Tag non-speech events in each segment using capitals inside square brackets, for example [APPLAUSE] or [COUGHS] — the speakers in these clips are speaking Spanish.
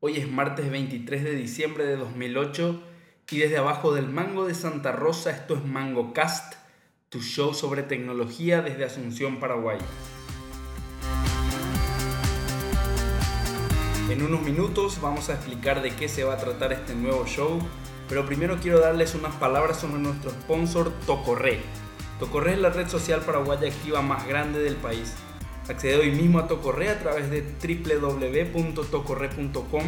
Hoy es martes 23 de diciembre de 2008 y desde abajo del mango de Santa Rosa esto es Mango Cast, tu show sobre tecnología desde Asunción, Paraguay. En unos minutos vamos a explicar de qué se va a tratar este nuevo show, pero primero quiero darles unas palabras sobre nuestro sponsor Tocorre. Tocorre es la red social paraguaya activa más grande del país. Accede hoy mismo a Tocorre a través de www.tocorre.com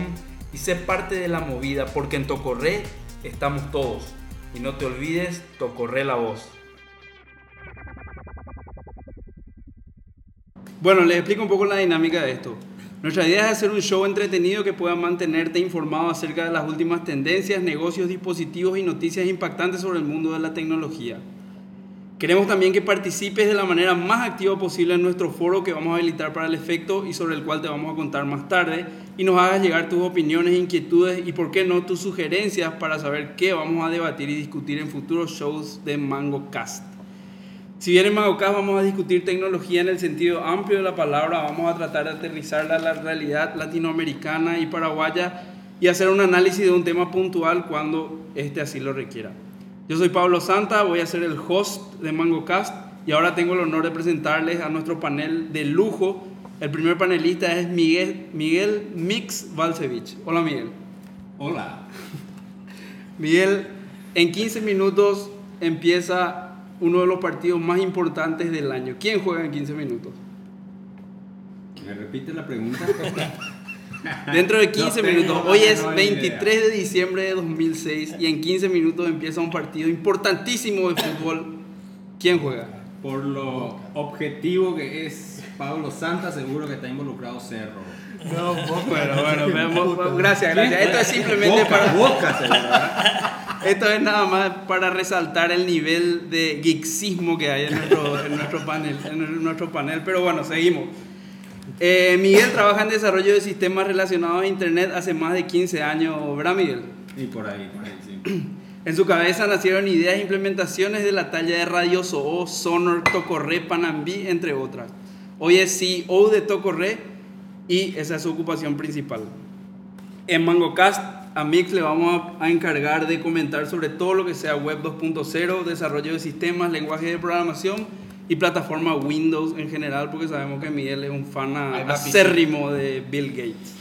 y sé parte de la movida porque en Tocorre estamos todos. Y no te olvides, Tocorre la voz. Bueno, les explico un poco la dinámica de esto. Nuestra idea es hacer un show entretenido que pueda mantenerte informado acerca de las últimas tendencias, negocios, dispositivos y noticias impactantes sobre el mundo de la tecnología. Queremos también que participes de la manera más activa posible en nuestro foro que vamos a habilitar para el efecto y sobre el cual te vamos a contar más tarde y nos hagas llegar tus opiniones, inquietudes y por qué no tus sugerencias para saber qué vamos a debatir y discutir en futuros shows de Mango Cast. Si bien en MangoCast vamos a discutir tecnología en el sentido amplio de la palabra, vamos a tratar de aterrizarla a la realidad latinoamericana y paraguaya y hacer un análisis de un tema puntual cuando este así lo requiera. Yo soy Pablo Santa, voy a ser el host de MangoCast y ahora tengo el honor de presentarles a nuestro panel de lujo. El primer panelista es Miguel, Miguel Mix Valsevich. Hola Miguel. Hola. [LAUGHS] Miguel, en 15 minutos empieza uno de los partidos más importantes del año. ¿Quién juega en 15 minutos? ¿Me repite la pregunta? [LAUGHS] [LAUGHS] Dentro de 15 No tengo minutos. Hoy es menor 23 de diciembre de 2006 y en 15 minutos empieza un partido importantísimo de fútbol. ¿Quién juega? Por lo objetivo que es Pablo Santa, seguro que está involucrado Cerro. No, Boca. Bueno, bueno, gracias, gracias. Esto es simplemente Boca, para... Boca. [LAUGHS] Esto es nada más para resaltar el nivel de geeksismo que hay en nuestro, en nuestro panel, en nuestro panel. Pero bueno, seguimos. Eh, Miguel trabaja en desarrollo de sistemas relacionados a Internet hace más de 15 años, ¿verdad Miguel? Y por ahí, por ahí, sí. [CLEARS THROAT] En su cabeza nacieron ideas e implementaciones de la talla de Radio Soho, Sonor, Tocorre, Panambí, entre otras. Hoy es CEO de Tocorre y esa es su ocupación principal. En MangoCast, a Mix le vamos a, a encargar de comentar sobre todo lo que sea Web 2.0, desarrollo de sistemas, lenguaje de programación y plataforma Windows en general, porque sabemos que Miguel es un fan acérrimo de Bill Gates.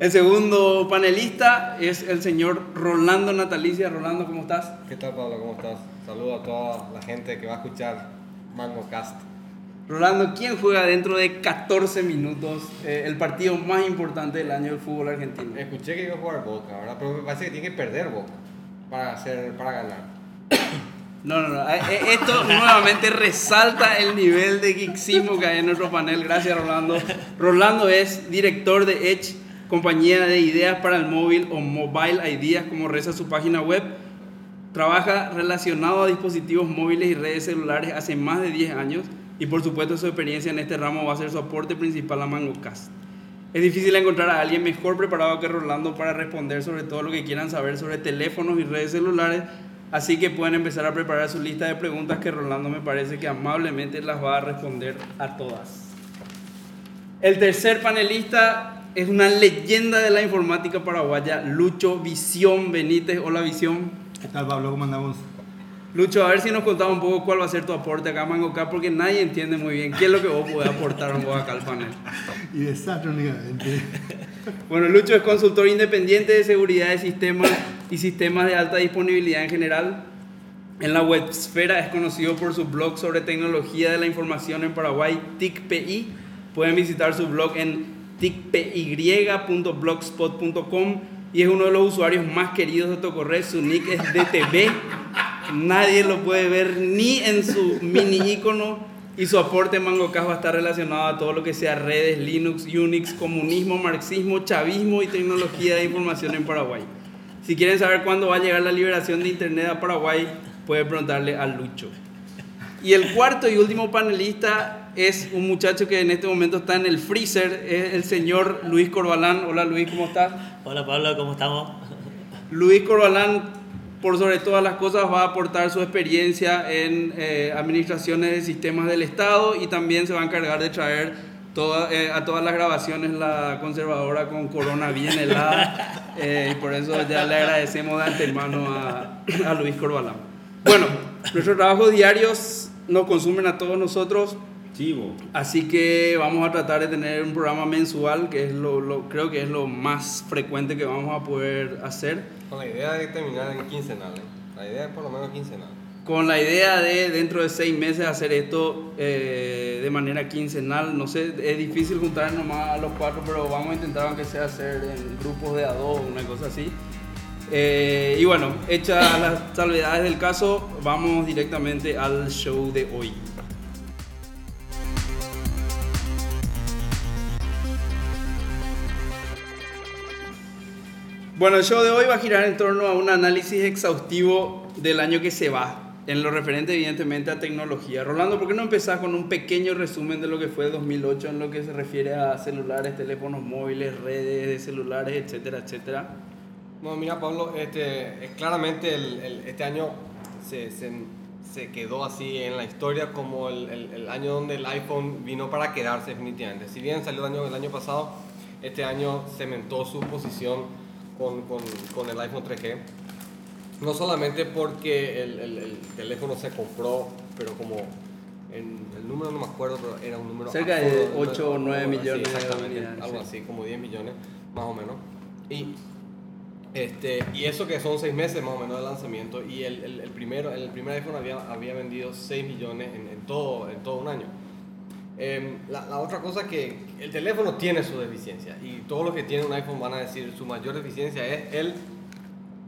El segundo panelista es el señor Rolando Natalicia. Rolando, ¿cómo estás? ¿Qué tal, Pablo? ¿Cómo estás? Saludo a toda la gente que va a escuchar Mango Cast. Rolando, ¿quién juega dentro de 14 minutos eh, el partido más importante del año del fútbol argentino? Escuché que iba a jugar Boca, ¿verdad? Pero me parece que tiene que perder Boca para, hacer, para ganar. No, no, no. eh, eh, Esto nuevamente resalta el nivel de geeksismo que hay en nuestro panel. Gracias, Rolando. Rolando es director de Edge, compañía de ideas para el móvil o Mobile Ideas, como reza su página web. Trabaja relacionado a dispositivos móviles y redes celulares hace más de 10 años y por supuesto su experiencia en este ramo va a ser su aporte principal a MangoCast. Es difícil encontrar a alguien mejor preparado que Rolando para responder sobre todo lo que quieran saber sobre teléfonos y redes celulares, así que pueden empezar a preparar su lista de preguntas que Rolando me parece que amablemente las va a responder a todas. El tercer panelista es una leyenda de la informática paraguaya, Lucho Visión Benítez. Hola Visión. ¿Qué tal, Pablo? ¿Cómo andamos? Lucho, a ver si nos contaba un poco cuál va a ser tu aporte acá a MangoCast, porque nadie entiende muy bien qué es lo que vos podés aportar un poco acá al panel. [LAUGHS] Y desastre únicamente. Bueno, Lucho es consultor independiente de seguridad de sistemas y sistemas de alta disponibilidad en general. En la websfera es conocido por su blog sobre tecnología de la información en Paraguay, TICPI. Pueden visitar su blog en ticpy.blogspot.com y es uno de los usuarios más queridos de Tocorre. Su nick es DTV. Nadie lo puede ver ni en su mini icono y su aporte en MangoCast va a estar relacionado a todo lo que sea redes, Linux, Unix, comunismo, marxismo, chavismo y tecnología de información en Paraguay. Si quieren saber cuándo va a llegar la liberación de Internet a Paraguay, pueden preguntarle a Lucho. Y el cuarto y último panelista es un muchacho que en este momento está en el freezer, es el señor Luis Corbalán. Hola Luis, ¿cómo estás? Hola Pablo, ¿cómo estamos? Luis Corbalán, por sobre todas las cosas, va a aportar su experiencia en eh, administraciones de sistemas del Estado y también se va a encargar de traer Toda- eh, a todas las grabaciones la conservadora con corona bien helada [LAUGHS] eh, y por eso ya le agradecemos de antemano a, a Luis Corbalán. Bueno, nuestros trabajos diarios nos consumen a todos nosotros, Chivo. así que vamos a tratar de tener un programa mensual que es lo, lo- creo que es lo más frecuente que vamos a poder hacer. Con la idea de terminar en quincenal. ¿eh? La idea es por lo menos quincenal. Con la idea de dentro de seis meses hacer esto eh, de manera quincenal, no sé, es difícil juntar nomás a los cuatro, pero vamos a intentar aunque sea hacer en grupos de a dos, una cosa así. Eh, y bueno, hechas las salvedades del caso, vamos directamente al show de hoy. Bueno, el show de hoy va a girar en torno a un análisis exhaustivo del año que se va, en lo referente evidentemente a tecnología. Rolando, ¿por qué no empezás con un pequeño resumen de lo que fue 2008 en lo que se refiere a celulares, teléfonos móviles, redes de celulares, etcétera, etcétera? Bueno, mira Pablo, este, es claramente el, el- este año se, se, se quedó así en la historia como el- el año donde el iPhone vino para quedarse definitivamente. Si bien salió el año, el año pasado, este año cementó su posición con, con, con el iPhone 3G. No solamente porque el, el- el teléfono se compró, pero como en, el número no me acuerdo, pero era un número Cerca de absurdo, ocho o nueve así, millones exactamente, algo sí. así, como 10 millones, más o menos. Y, este, y eso que son 6 meses más o menos de lanzamiento, y el, el, el primero, el primer iPhone había, había vendido 6 millones en, en todo, en todo un año. Em, la, la otra cosa que el teléfono tiene su deficiencia y todos los que tienen un iPhone van a decir su mayor deficiencia es el,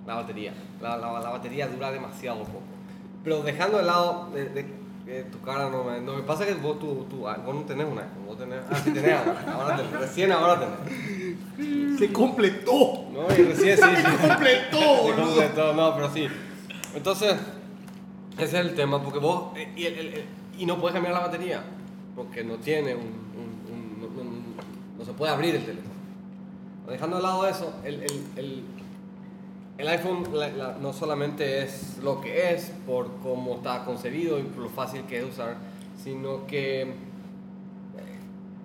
la batería. La, la, la batería dura demasiado poco. Pero dejando de lado de, de- de tu cara, no me, no me pasa que vos, tú, tú, ah, vos no tenés un iPhone, vos tenés, ah, sí tenés ahora, ahora tenés, recién ahora tenés. Se completó. No, y recién sí, sí. Se completó, Se boludo. completó, no, pero sí. Entonces, ese es el tema, porque vos, eh, y, el- el- el- y no puedes cambiar la batería, porque no tiene un, un- un- no, no- no se puede abrir el teléfono. Dejando de lado eso, el, el- el- el iPhone la- la- no solamente es lo que es por cómo está concebido y por lo fácil que es usar, sino que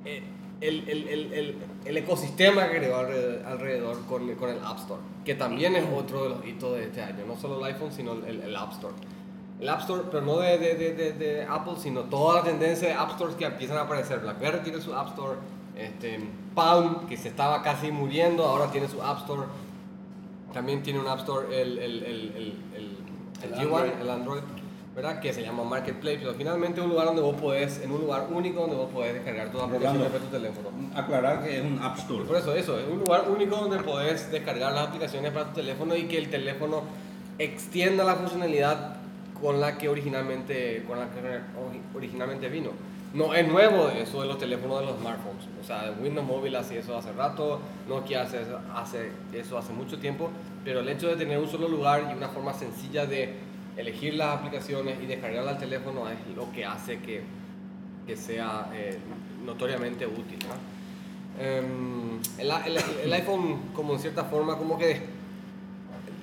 eh, el, el- el- el- ecosistema que creó alrededor, con, con el App Store, que también es otro de los hitos de este año, no solo el iPhone, sino el, App Store. El App Store, pero no de- de- de Apple, sino toda la tendencia de App Stores que empiezan a aparecer. BlackBerry tiene su App Store, este, Palm, que se estaba casi muriendo, ahora tiene su App Store. También tiene un App Store el, el, el, el, el, el El G1, Android. el Android, ¿verdad? Que se llama Marketplace, pero finalmente un lugar donde vos podés, en un lugar único donde vos podés descargar tus aplicaciones para tu teléfono. Aclarar que es un App Store. Por eso, eso, es un lugar único donde podés descargar las aplicaciones para tu teléfono y que el teléfono extienda la funcionalidad con la que originalmente, con la que ori- originalmente vino. No es nuevo eso de los teléfonos de los smartphones. O sea, Windows Mobile hace eso hace rato, Nokia hace, eso- hace eso hace mucho tiempo, pero el hecho de tener un solo lugar y una forma sencilla de elegir las aplicaciones y descargarlas al teléfono es lo que hace que, que sea eh, notoriamente útil. Em, el, iPhone, como en cierta forma, como que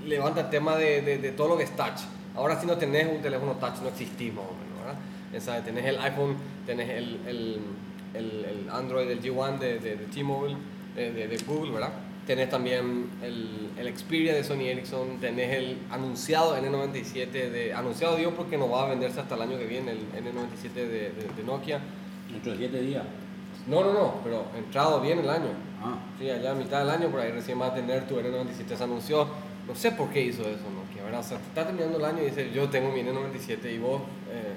levanta el tema de, de- todo lo que es touch. Ahora si no tenés un teléfono touch no menos, ¿verdad? Sea, tenés el iPhone, tenés el, el, el- el Android, el G1 de, de, de T-Mobile, de, de- Google, ¿verdad? Tenés también el, el Xperia de Sony Ericsson, tenés el anunciado N97 de... Anunciado digo porque no va a venderse hasta el año que viene, el N97 de, de- de Nokia. Dentro de 7 días. No, no, no, pero entrado bien el año. Ah. Sí, allá a mitad del año, por ahí recién va a tener tu N97. Se anunció, no sé por qué hizo eso, Nokia, ¿verdad? O sea, está terminando el año y dice, yo tengo mi N97 y vos, eh,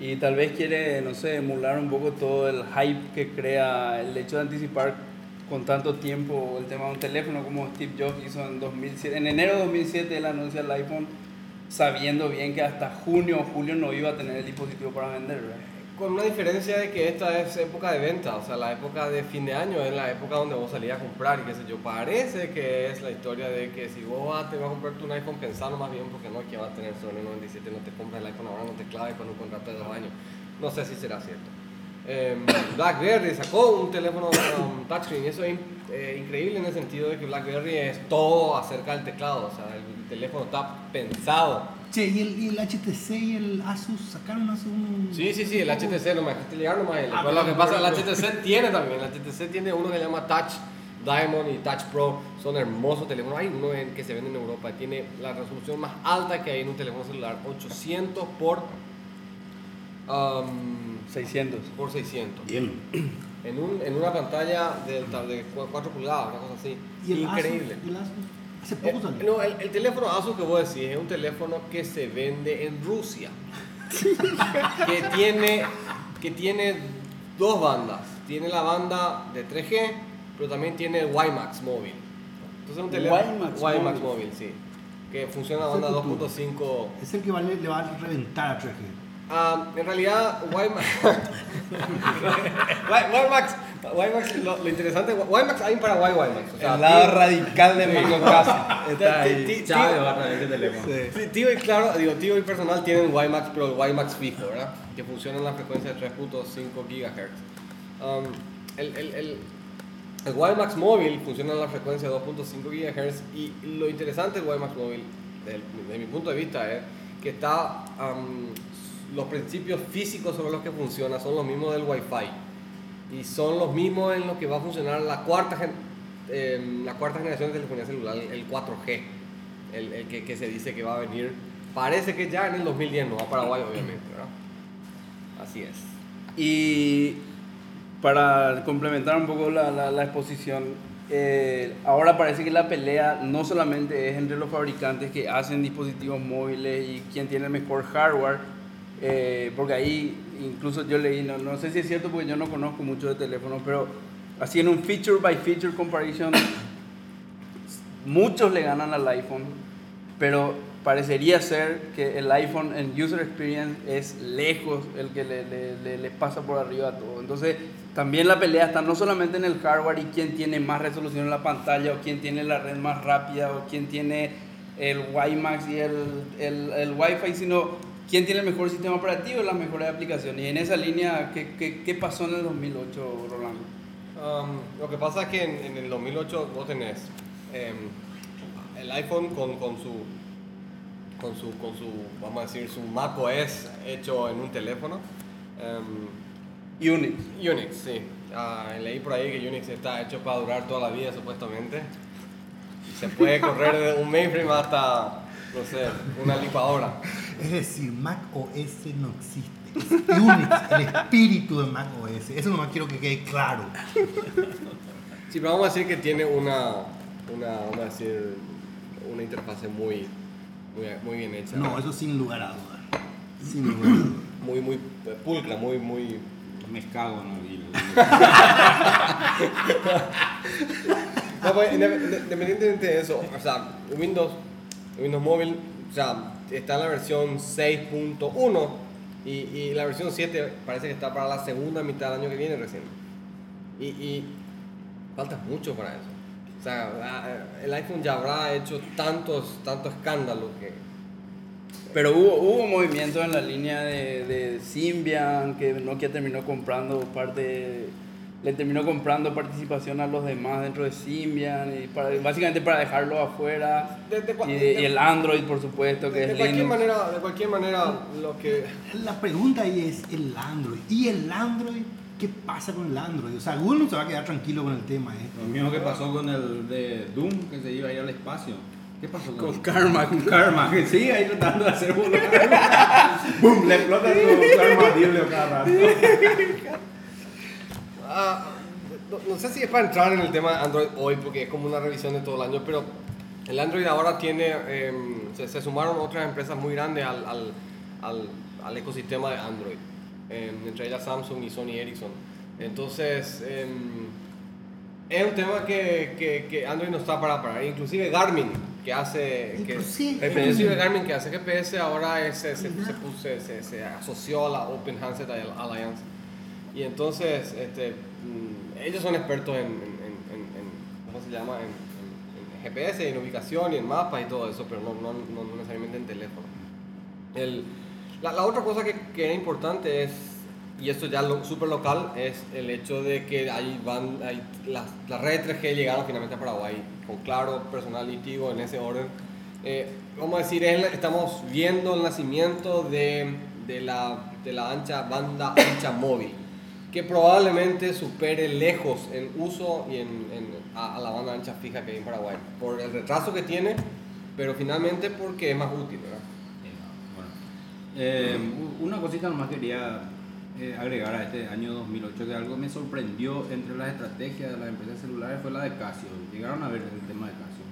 Y tal vez quiere, no sé, emular un poco todo el hype que crea el hecho de anticipar con tanto tiempo el tema de un teléfono como Steve Jobs hizo en 2007. En enero de 2007 él anuncia el iPhone sabiendo bien que hasta junio o julio no iba a tener el dispositivo para vender. Con una diferencia de que esta es época de venta, o sea, la época de fin de año es la época donde vos salías a comprar y qué sé yo. Parece que es la historia de que si vos vas, te vas a comprarte un iPhone pensando más bien porque no que va a tener el 97, no te compras el iPhone ahora, no te claves con un contrato de dos años. No sé si será cierto. Eh, [COUGHS] BlackBerry sacó un teléfono um, touchscreen eso es eh, increíble en el sentido de que BlackBerry es todo acerca del teclado, o sea, el teléfono está pensado Che, ¿y el, y el HTC y el Asus sacaron hace un... Sí, sí, sí, el HTC, no me dejaste llegar nomás. Ah, Pero lo que pasa, el HTC tiene también, el HTC tiene uno que se llama Touch Diamond y Touch Pro, son hermosos teléfonos. Hay uno en- que se vende en Europa, tiene la resolución más alta que hay en un teléfono celular, 800 por, um, 600. por 600. Bien. En, un, en una pantalla de, de 4 pulgadas, una cosa así. ¿Y el Increíble. Asus? ¿El Asus? Hace Eh, poco salió. no, el, el teléfono Asus que vos decís es un teléfono que se vende en Rusia. [LAUGHS] que, tiene, que tiene dos bandas. Tiene la banda de 3G, pero también tiene WiMAX móvil. Entonces es un teléfono WiMAX WiMAX móvil. móvil, sí. Que funciona a banda futuro. 2.5. Es el que vale- le va a reventar a 3G. Ah, en realidad, WiMAX. Wi- WiMAX, WiMAX lo, lo interesante, WiMAX hay para WiMAX. O sea, El lado ti- radical de Mango Casa. Está ahí. Chávez Tío y claro, digo, tío y personal tienen WiMAX, pero el WiMAX fijo, ¿verdad? Que funciona en la frecuencia de 3.5 GHz. Um, el, el, el, el WiMAX móvil funciona en la frecuencia de 2.5 GHz y lo interesante del WiMAX móvil, del- de, mi punto de vista, es que está, um, los principios físicos sobre los que funciona son los mismos del Wi-Fi y son los mismos en los que va a funcionar la cuarta, gen- em, la cuarta generación de telefonía celular, el 4G, el, el que, que se dice que va a venir, parece que ya en el 2010, no va a Paraguay obviamente. Así es. Y para complementar un poco la, la- exposición, eh, ahora parece que la pelea no solamente es entre los fabricantes que hacen dispositivos móviles y quién tiene el mejor hardware, eh, porque ahí incluso yo leí, no, no sé si es cierto porque yo no conozco mucho de teléfonos, pero así en un feature by feature comparison, muchos le ganan al iPhone, pero parecería ser que el iPhone en user experience es lejos el que le, le- le- le pasa por arriba a todo. Entonces, también la pelea está no solamente en el hardware y quién tiene más resolución en la pantalla, o quién tiene la red más rápida, o quién tiene el WiMAX y el, el, el Wi-Fi, sino quién tiene el mejor sistema operativo y las mejores aplicaciones. Y en esa línea, ¿qué, qué, qué pasó en el 2008, Rolando? Um, lo que pasa es que en, en el 2008 vos tenés em, el iPhone con, con su con su con su vamos a decir su Mac OS hecho en un teléfono Em, Unix. Unix sí Ah, leí por ahí que Unix está hecho para durar toda la vida supuestamente se puede correr de un mainframe hasta no sé una licuadora Es decir, Mac OS no existe. Es Unix, el espíritu de Mac OS. Eso nomás quiero que quede claro. sí pero vamos a decir que tiene una una vamos a decir una interfase muy muy, muy bien hecha No, eso sin lugar a dudas. Sin lugar a dudas. muy, muy pulcra, muy, muy... Me cago en. No, pues, inde- inde- independientemente de eso, o sea, Windows, Windows Móvil, o sea, está en la versión 6.1 y, y la versión 7 parece que está para la segunda mitad del año que viene recién. Y, y falta mucho para eso. O sea, la- el iPhone ya habrá hecho tantos, tantos escándalos que... Pero hubo, hubo movimientos en la línea de, de Symbian, que Nokia terminó comprando parte, le terminó comprando participación a los demás dentro de Symbian, y para, básicamente para dejarlo afuera. De- de cua- y, de- y el Android, por supuesto, que De, de es cualquier Linux. manera, de cualquier manera, lo que... La pregunta ahí es el Android. ¿Y el Android? ¿Qué pasa con el Android? O sea, Google no se va a quedar tranquilo con el tema, ¿eh? Lo mismo que pasó con el de Doom, que se iba a ir al espacio. ¿Qué pasó Con con Karma. Con Karma, [LAUGHS] que sigue ahí tratando de hacer [LAUGHS] boludo. ¡Bum! Le explota su Karma Dildo cada rato. Ah, no, sé si es para entrar en el tema de Android hoy, porque es como una revisión de todo el año, pero el Android ahora tiene, em, se, se sumaron otras empresas muy grandes al, al, al, al ecosistema de Android, em, entre ellas Samsung y Sony Ericsson. Entonces, em, es un tema que, que, que Android no está para parar, inclusive Garmin, que hace... Que, Inclusive inclusive Garmin, que hace GPS, ahora es- se, se- se- se asoció a la Open Handset Alliance. Y entonces, este, mm, ellos son expertos en, en, en- en- ¿cómo se llama? En, GPS, en ubicación y en mapas y todo eso, pero no, no, no- necesariamente en teléfono. El- la, la otra cosa que, que era importante es, y esto ya lo, súper local, es el hecho de que ahí van, ahí las, las redes 3G llegaron finalmente a Paraguay, con Claro, Personal y Tigo en ese orden. eh, vamos a decir, es estamos viendo el nacimiento de, de la, de la ancha banda ancha móvil, que probablemente supere lejos en uso y en, en- a, a la banda ancha fija que hay en Paraguay, por el retraso que tiene, pero finalmente porque es más útil, ¿verdad? Bueno, eh, una cosita nomás quería eh, agregar a este año 2008 que algo me sorprendió entre las estrategias de las empresas celulares fue la de Casio. Llegaron a ver el tema de Casio.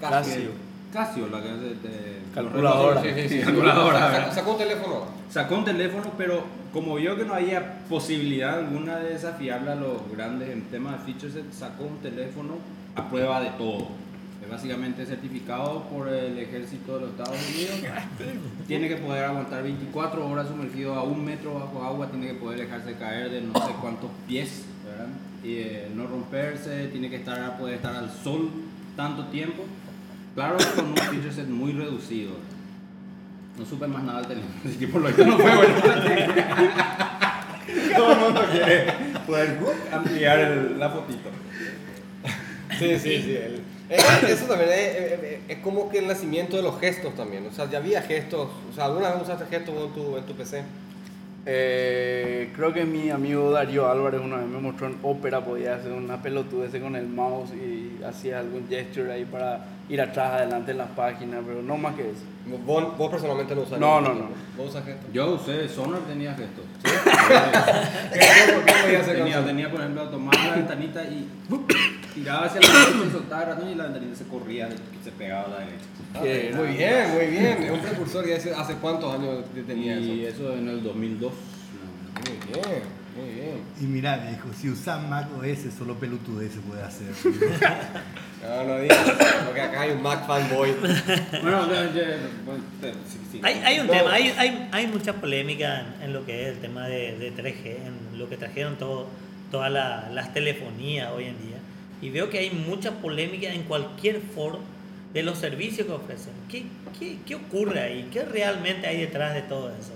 Casio. Casio, la que hace de, Calculadora. los relojes- Sí, sí, sí. calculadora, Sacó- un teléfono. Sacó un teléfono, pero como vio que no había posibilidad alguna de desafiarle a los grandes en tema de feature set, sacó un teléfono a prueba de todo. Es básicamente certificado por el ejército de los Estados Unidos. [LAUGHS] Tiene que poder aguantar 24 horas sumergido a un metro bajo agua, tiene que poder dejarse caer de no sé cuántos pies, ¿verdad? Y eh, no romperse, tiene que estar, poder estar al sol tanto tiempo. Claro, con un feature set muy reducido. No supe más nada del teléfono, [LAUGHS] así que por lo que no fue bueno. Todo el mundo quiere poder ampliar el- la fotito. Sí, sí, sí. el- eh, eso también es, es- es- como que el nacimiento de los gestos también. O sea, ya había gestos. O sea, ¿alguna vez usaste gestos en tu, en tu PC? Eh, creo que mi amigo Darío Álvarez una vez me mostró en ópera, podía hacer una pelotudez con el mouse y hacía algún gesture ahí para ir atrás, adelante en las páginas, pero no más que eso. Vos, vos personalmente no usas No, no, no. ¿Vos usas gestos? Yo usé Sonar, tenía gestos. ¿Qué, qué podías hacer con Tenía, eso? tenía, por ejemplo, tomar la ventanita y tiraba hacia la derecha y soltaba el ratón y la ventanita se corría, se pegaba a la derecha. Ah, muy bien, muy bien. Es un precursor y hace, hace cuántos años tenía Y eso. eso en el 2002. Muy bien, muy bien. Y mira, me dijo, si usas Mac OS, solo pelotudez se puede hacer. [LAUGHS] No, no digas, porque acá hay un Mac fanboy. Bueno, sí, sí. Hay, hay un No. tema, hay, hay, hay mucha polémica en, en lo que es el tema de, de 3G, en lo que trajeron todo, todas la- las telefonías hoy en día. Y veo que hay mucha polémica en cualquier foro de los servicios que ofrecen. ¿Qué, qué, qué ocurre ahí? ¿Qué realmente hay detrás de todo eso?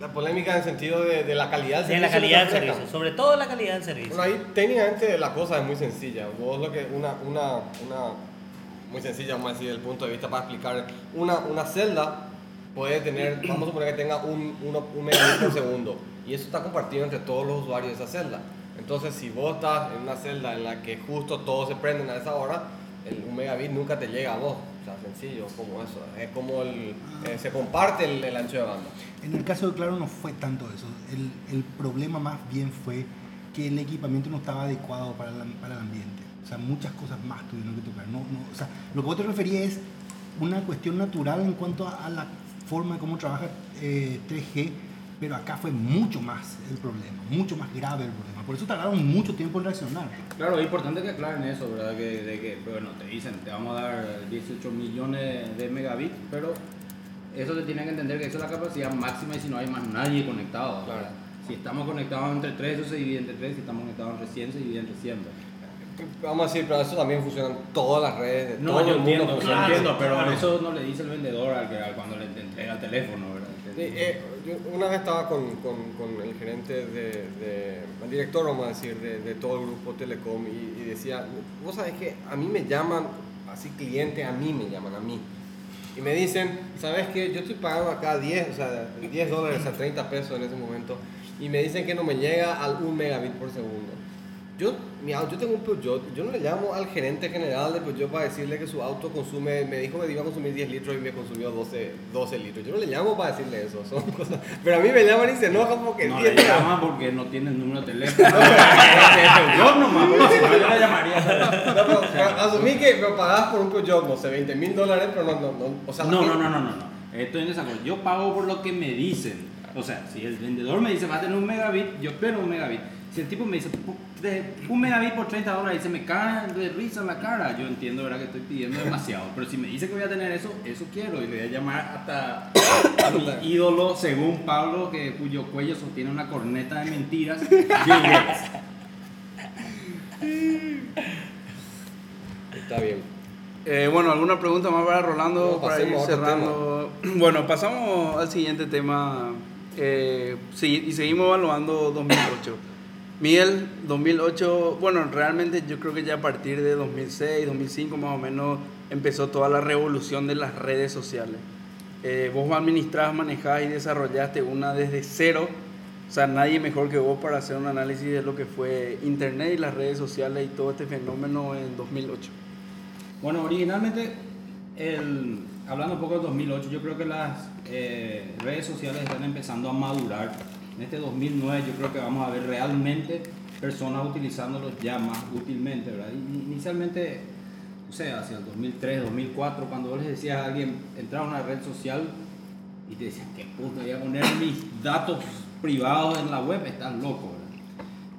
La polémica en el sentido de, de la calidad del De la servicio calidad que del ofrezcan. servicio, sobre todo la calidad del servicio. Bueno, ahí técnicamente la cosa es muy sencilla. Vos lo que, una, una, una, muy sencilla, vamos a decir, desde el punto de vista para explicar, una, una celda puede tener, vamos a suponer que tenga un, uno- un megabit por segundo, y eso está compartido entre todos los usuarios de esa celda. Entonces, si vos estás en una celda en la que justo todos se prenden a esa hora, el, un megabit nunca te llega a vos. O sea, sencillo, como eso. Es como el, eh, se comparte el, el ancho de banda. En el caso de Claro no fue tanto eso. El, problema más bien fue que el equipamiento no estaba adecuado para el, para el ambiente. O sea, muchas cosas más tuvieron que tocar. No, no, o sea, lo que vos te referías es una cuestión natural en cuanto a, a la forma de cómo trabaja eh, 3G, pero acá fue mucho más el problema, mucho más grave el problema. Por eso tardaron mucho tiempo en reaccionar. Claro, es importante que aclaren eso, ¿verdad? Que, de que, bueno, te dicen, te vamos a dar 18 millones de megabits, pero eso te tienen que entender que esa es la capacidad máxima y si no hay más nadie conectado. Claro. Si estamos conectados entre 3, eso se divide entre 3, si estamos conectados entre 100, se divide entre 100. ¿verdad? Vamos a decir, pero eso también funciona en todas las redes. de No, todo yo el mundo entiendo, yo funciona. entiendo, pero claro. eso no le dice el vendedor al que, al cuando le entrega el teléfono, ¿verdad? Sí, eh, yo una vez estaba con, con, el gerente de, el director, vamos a decir, de, todo el grupo Telecom y, decía, vos sabés que a mí me llaman, así clientes, a mí me llaman, a mí. Y me dicen, ¿sabes qué? Yo estoy pagando acá 10, o sea, 10 dólares a 30 pesos en ese momento. Y me dicen que no me llega al 1 megabit por segundo. Yo, mi au- yo tengo un Peugeot, yo no le llamo al gerente general de Peugeot para decirle que su auto consume, me dijo que iba a consumir 10 litros y me consumió 12, 12 litros. Yo no le llamo para decirle eso, son [LAUGHS] cosas. Pero a mí me llaman y se enojan porque No 10 le litros. llama porque no tiene el número de teléfono. [LAUGHS] yo nomás, yo le llamaría. Asumí que me pagabas por un Peugeot, no sé, 20 mil dólares, pero no, no, no. O sea, No, no, no, no, no, en desacuerdo. Yo pago por lo que me dicen. O sea, si el vendedor me dice va a tener un megabit, yo espero un megabit. Si el tipo me dice "Pu- de un megabit por 30 dólares y se me cae de risa en la cara, yo entiendo ¿verdad? que estoy pidiendo demasiado. Pero si me dice que voy a tener eso, eso quiero. Y le voy a llamar hasta a mi ídolo, según Pablo, que, cuyo cuello sostiene una corneta de mentiras, [LAUGHS] Bill Gates. Está bien. Eh, bueno, ¿alguna pregunta más para Rolando No, para ir cerrando? Bueno, pasamos al siguiente tema eh, sí, y seguimos evaluando 2008. Miguel, 2008, bueno, realmente yo creo que ya a partir de 2006, 2005 más o menos empezó toda la revolución de las redes sociales. Eh, vos administrás, manejás y desarrollaste una desde cero. O sea, nadie mejor que vos para hacer un análisis de lo que fue Internet y las redes sociales y todo este fenómeno en 2008. Bueno, originalmente, hablando un poco de 2008, yo creo que las eh, redes sociales están empezando a madurar. En este 2009 yo creo que vamos a ver realmente personas utilizándolos ya más útilmente, ¿verdad? Inicialmente, o sea, hacia el 2003, 2004, cuando les decías a alguien, entrar a una red social y te decían, ¿qué puta voy a poner mis datos privados en la web? Estás loco, ¿verdad?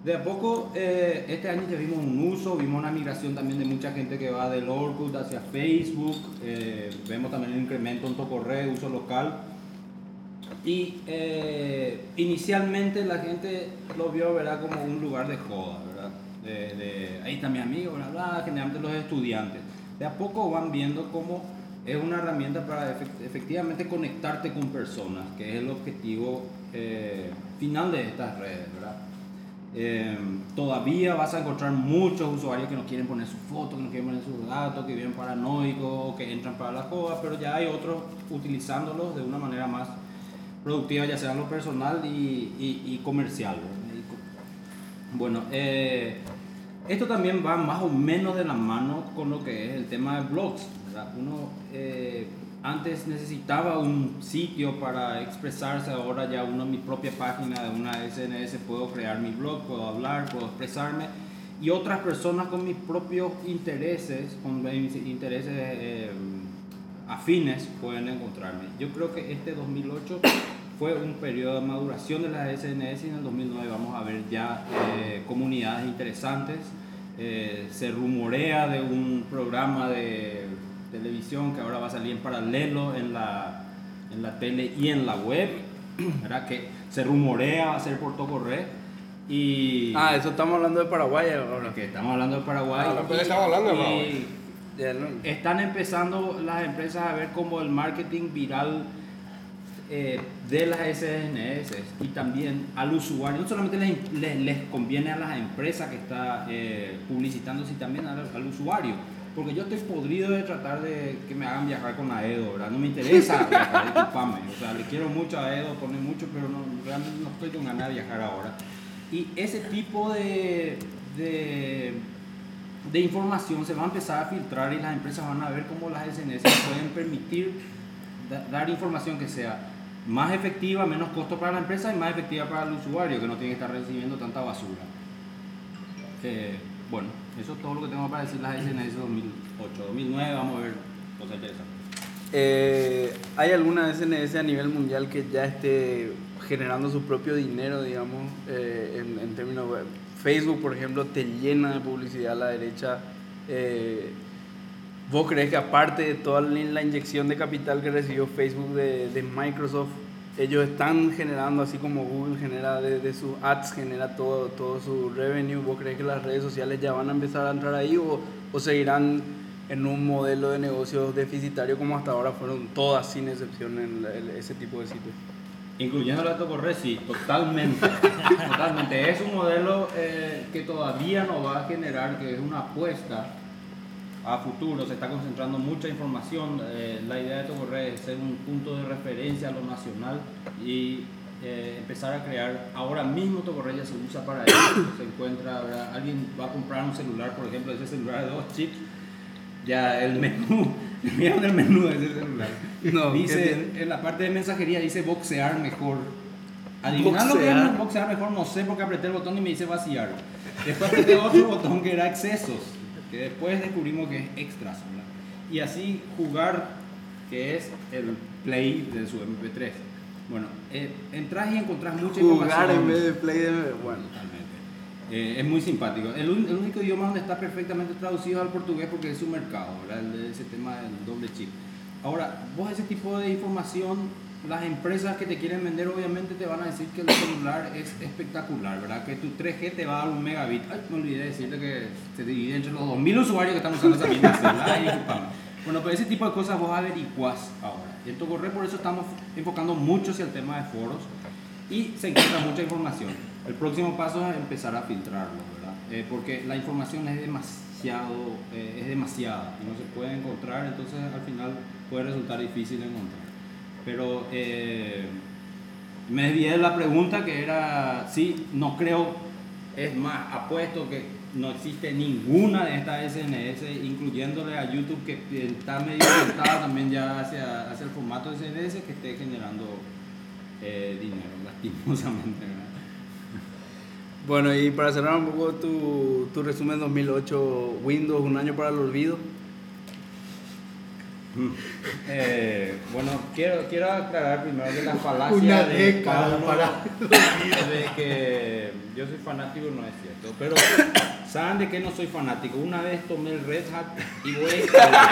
De a poco, eh, este año ya vimos un uso, vimos una migración también de mucha gente que va del Orkut hacia Facebook, eh, vemos también un incremento en Tocorre, uso local. Y eh, inicialmente la gente lo vio ¿verdad? como un lugar de joda, ¿verdad? Ahí está mi amigo, bla, bla, generalmente los estudiantes. De a poco van viendo cómo es una herramienta para efect- efectivamente conectarte con personas, que es el objetivo eh, final de estas redes, ¿verdad? Eh, todavía vas a encontrar muchos usuarios que no quieren poner su foto, que no quieren poner sus datos, que viven paranoicos, que entran para la joda, pero ya hay otros utilizándolos de una manera más productiva, ya sea lo personal y, y- comercial. Bueno, eh, esto también va más o menos de la mano con lo que es el tema de blogs. Uno eh, antes necesitaba un sitio para expresarse, ahora ya uno mi propia página de una SNS puedo crear mi blog, puedo hablar, puedo expresarme y otras personas con mis propios intereses, con mis intereses eh, afines pueden encontrarme. Yo creo que este 2008 fue un periodo de maduración de las SNS y en el 2009 vamos a ver ya eh, comunidades interesantes. Eh, se rumorea de un programa de televisión que ahora va a salir en paralelo en la, en la tele y en la web, [CLEARS THROAT] ¿verdad? que se rumorea va a ser por Tocorre. Y Ah, eso estamos hablando de Paraguay ahora. que estamos hablando de Paraguay. Ah, pero estamos hablando de y- Paraguay. No- están empezando las empresas a ver cómo el marketing viral eh, de las SNS y también al usuario, no solamente les, les- les conviene a las empresas que está eh, publicitando, sino también al, al usuario. Porque yo estoy podrido de tratar de que me hagan viajar con Aedo, ¿verdad? No me interesa [LAUGHS] viajar, disculpame. O sea, le quiero mucho a Aedo, pone mucho, pero no, realmente no estoy con ganas de viajar ahora. Y ese tipo de, de de información se va a empezar a filtrar y las empresas van a ver cómo las SNS pueden permitir da- dar información que sea más efectiva, menos costo para la empresa y más efectiva para el usuario que no tiene que estar recibiendo tanta basura. Eh, bueno, eso es todo lo que tengo para decir las SNS 2008. 2009 vamos a ver cosas interesantes. Eh, ¿Hay alguna SNS a nivel mundial que ya esté generando su propio dinero, digamos, eh, en, en términos? Facebook, por ejemplo, te llena de publicidad a la derecha. Eh, ¿Vos crees que aparte de toda la inyección de capital que recibió Facebook de, Microsoft, ellos están generando, así como Google genera de, sus ads, genera todo, todo su revenue? ¿Vos crees que las redes sociales ya van a empezar a entrar ahí o, o seguirán en un modelo de negocios deficitario como hasta ahora fueron todas sin excepción en ese tipo de sitios? Incluyendo la Tocorre, sí, totalmente. [LAUGHS] totalmente. Es un modelo eh, que todavía no va a generar, que es una apuesta a futuro. Se está concentrando mucha información. Eh, la idea de Tocorre es ser un punto de referencia a lo nacional y eh, empezar a crear. Ahora mismo Tocorre ya se usa para eso. [COUGHS] Se encuentra, alguien va a comprar un celular, por ejemplo, ese celular de dos chips. Ya el menú, [LAUGHS] miren el menú de ese celular. No, ¿qué dice, en la parte de mensajería dice boxear mejor. Adivinar lo que Boxear. es boxear mejor, no sé porque apreté el botón y me dice vaciar. Después apreté otro botón que era excesos, que después descubrimos que es extras. ¿verdad? Y así jugar, que es el play de su MP3. Bueno, eh, entras y encontrás mucha Jugar información. en vez de play de... Bueno. Totalmente. Eh, es muy simpático. El, un- el único idioma donde está perfectamente traducido al portugués porque es su mercado, ¿verdad? El ese tema del doble chip. Ahora, vos ese tipo de información, las empresas que te quieren vender obviamente te van a decir que el celular es espectacular, ¿verdad? Que tu 3G te va a dar un megabit. Ay, me olvidé decirte que se divide entre los 2000 usuarios que están usando esa misma disculpame. Bueno, pero ese tipo de cosas vos averiguás ahora. En Tocorre por eso estamos enfocando mucho hacia el tema de foros y se encuentra mucha información. El próximo paso es empezar a filtrarlo, ¿verdad? Eh, porque la información es demasiado, eh, es demasiada no se puede encontrar, entonces al final puede resultar difícil encontrar. Pero eh, me desvié de la pregunta que era, sí, no creo, es más, apuesto que no existe ninguna de estas SNS, incluyéndole a YouTube que está medio orientada también ya hacia, hacia el formato SNS que esté generando dinero, [LAUGHS] lastimosamente. Bueno, y para cerrar un poco tu, tu resumen 2008, Windows, un año para el olvido. [LAUGHS] Eh, bueno, quiero, quiero aclarar primero que la falacia de Pablo de que yo soy fanático no es cierto. Pero, ¿saben de qué no soy fanático? Una vez tomé el Red Hat y voy a instalar.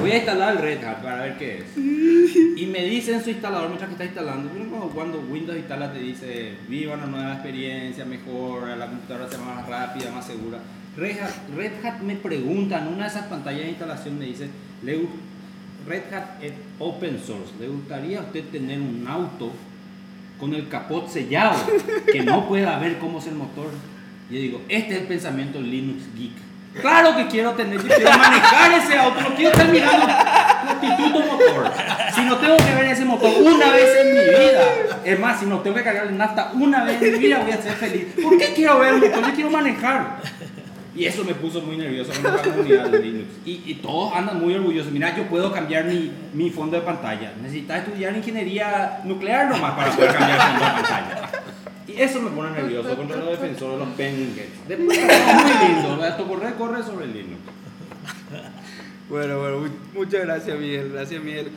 Voy a instalar el Red Hat para ver qué es. Y me dice en su instalador, mientras que está instalando, cuando, Windows instala te dice, viva una nueva experiencia, mejor, la computadora sea más rápida, más segura. Red Hat, Red Hat me pregunta en una de esas pantallas de instalación, me dice, "Le Red Hat es open source, ¿le gustaría a usted tener un auto con el capot sellado, [LAUGHS] que no pueda ver cómo es el motor? Yo digo, este es el pensamiento Linux Geek. Claro que quiero tener, yo quiero manejar ese auto, no quiero estar mirando constituto motor. Si no tengo que ver ese motor una vez en mi vida, es más, si no tengo que cargarle nafta una vez en mi vida, voy a ser feliz. ¿Por qué quiero ver el motor? Yo quiero manejar. Y eso me puso muy nervioso con la comunidad de Linux. Y, y todos andan muy orgullosos. Mira, yo puedo cambiar mi, mi fondo de pantalla. Necesitas estudiar ingeniería nuclear nomás para poder cambiar el fondo de pantalla. Y eso me pone nervioso contra los defensores de los penguins. Después, es muy lindo. Esto corre, corre sobre Linux. Bueno, bueno, mu- muchas gracias Miguel, gracias Miguel.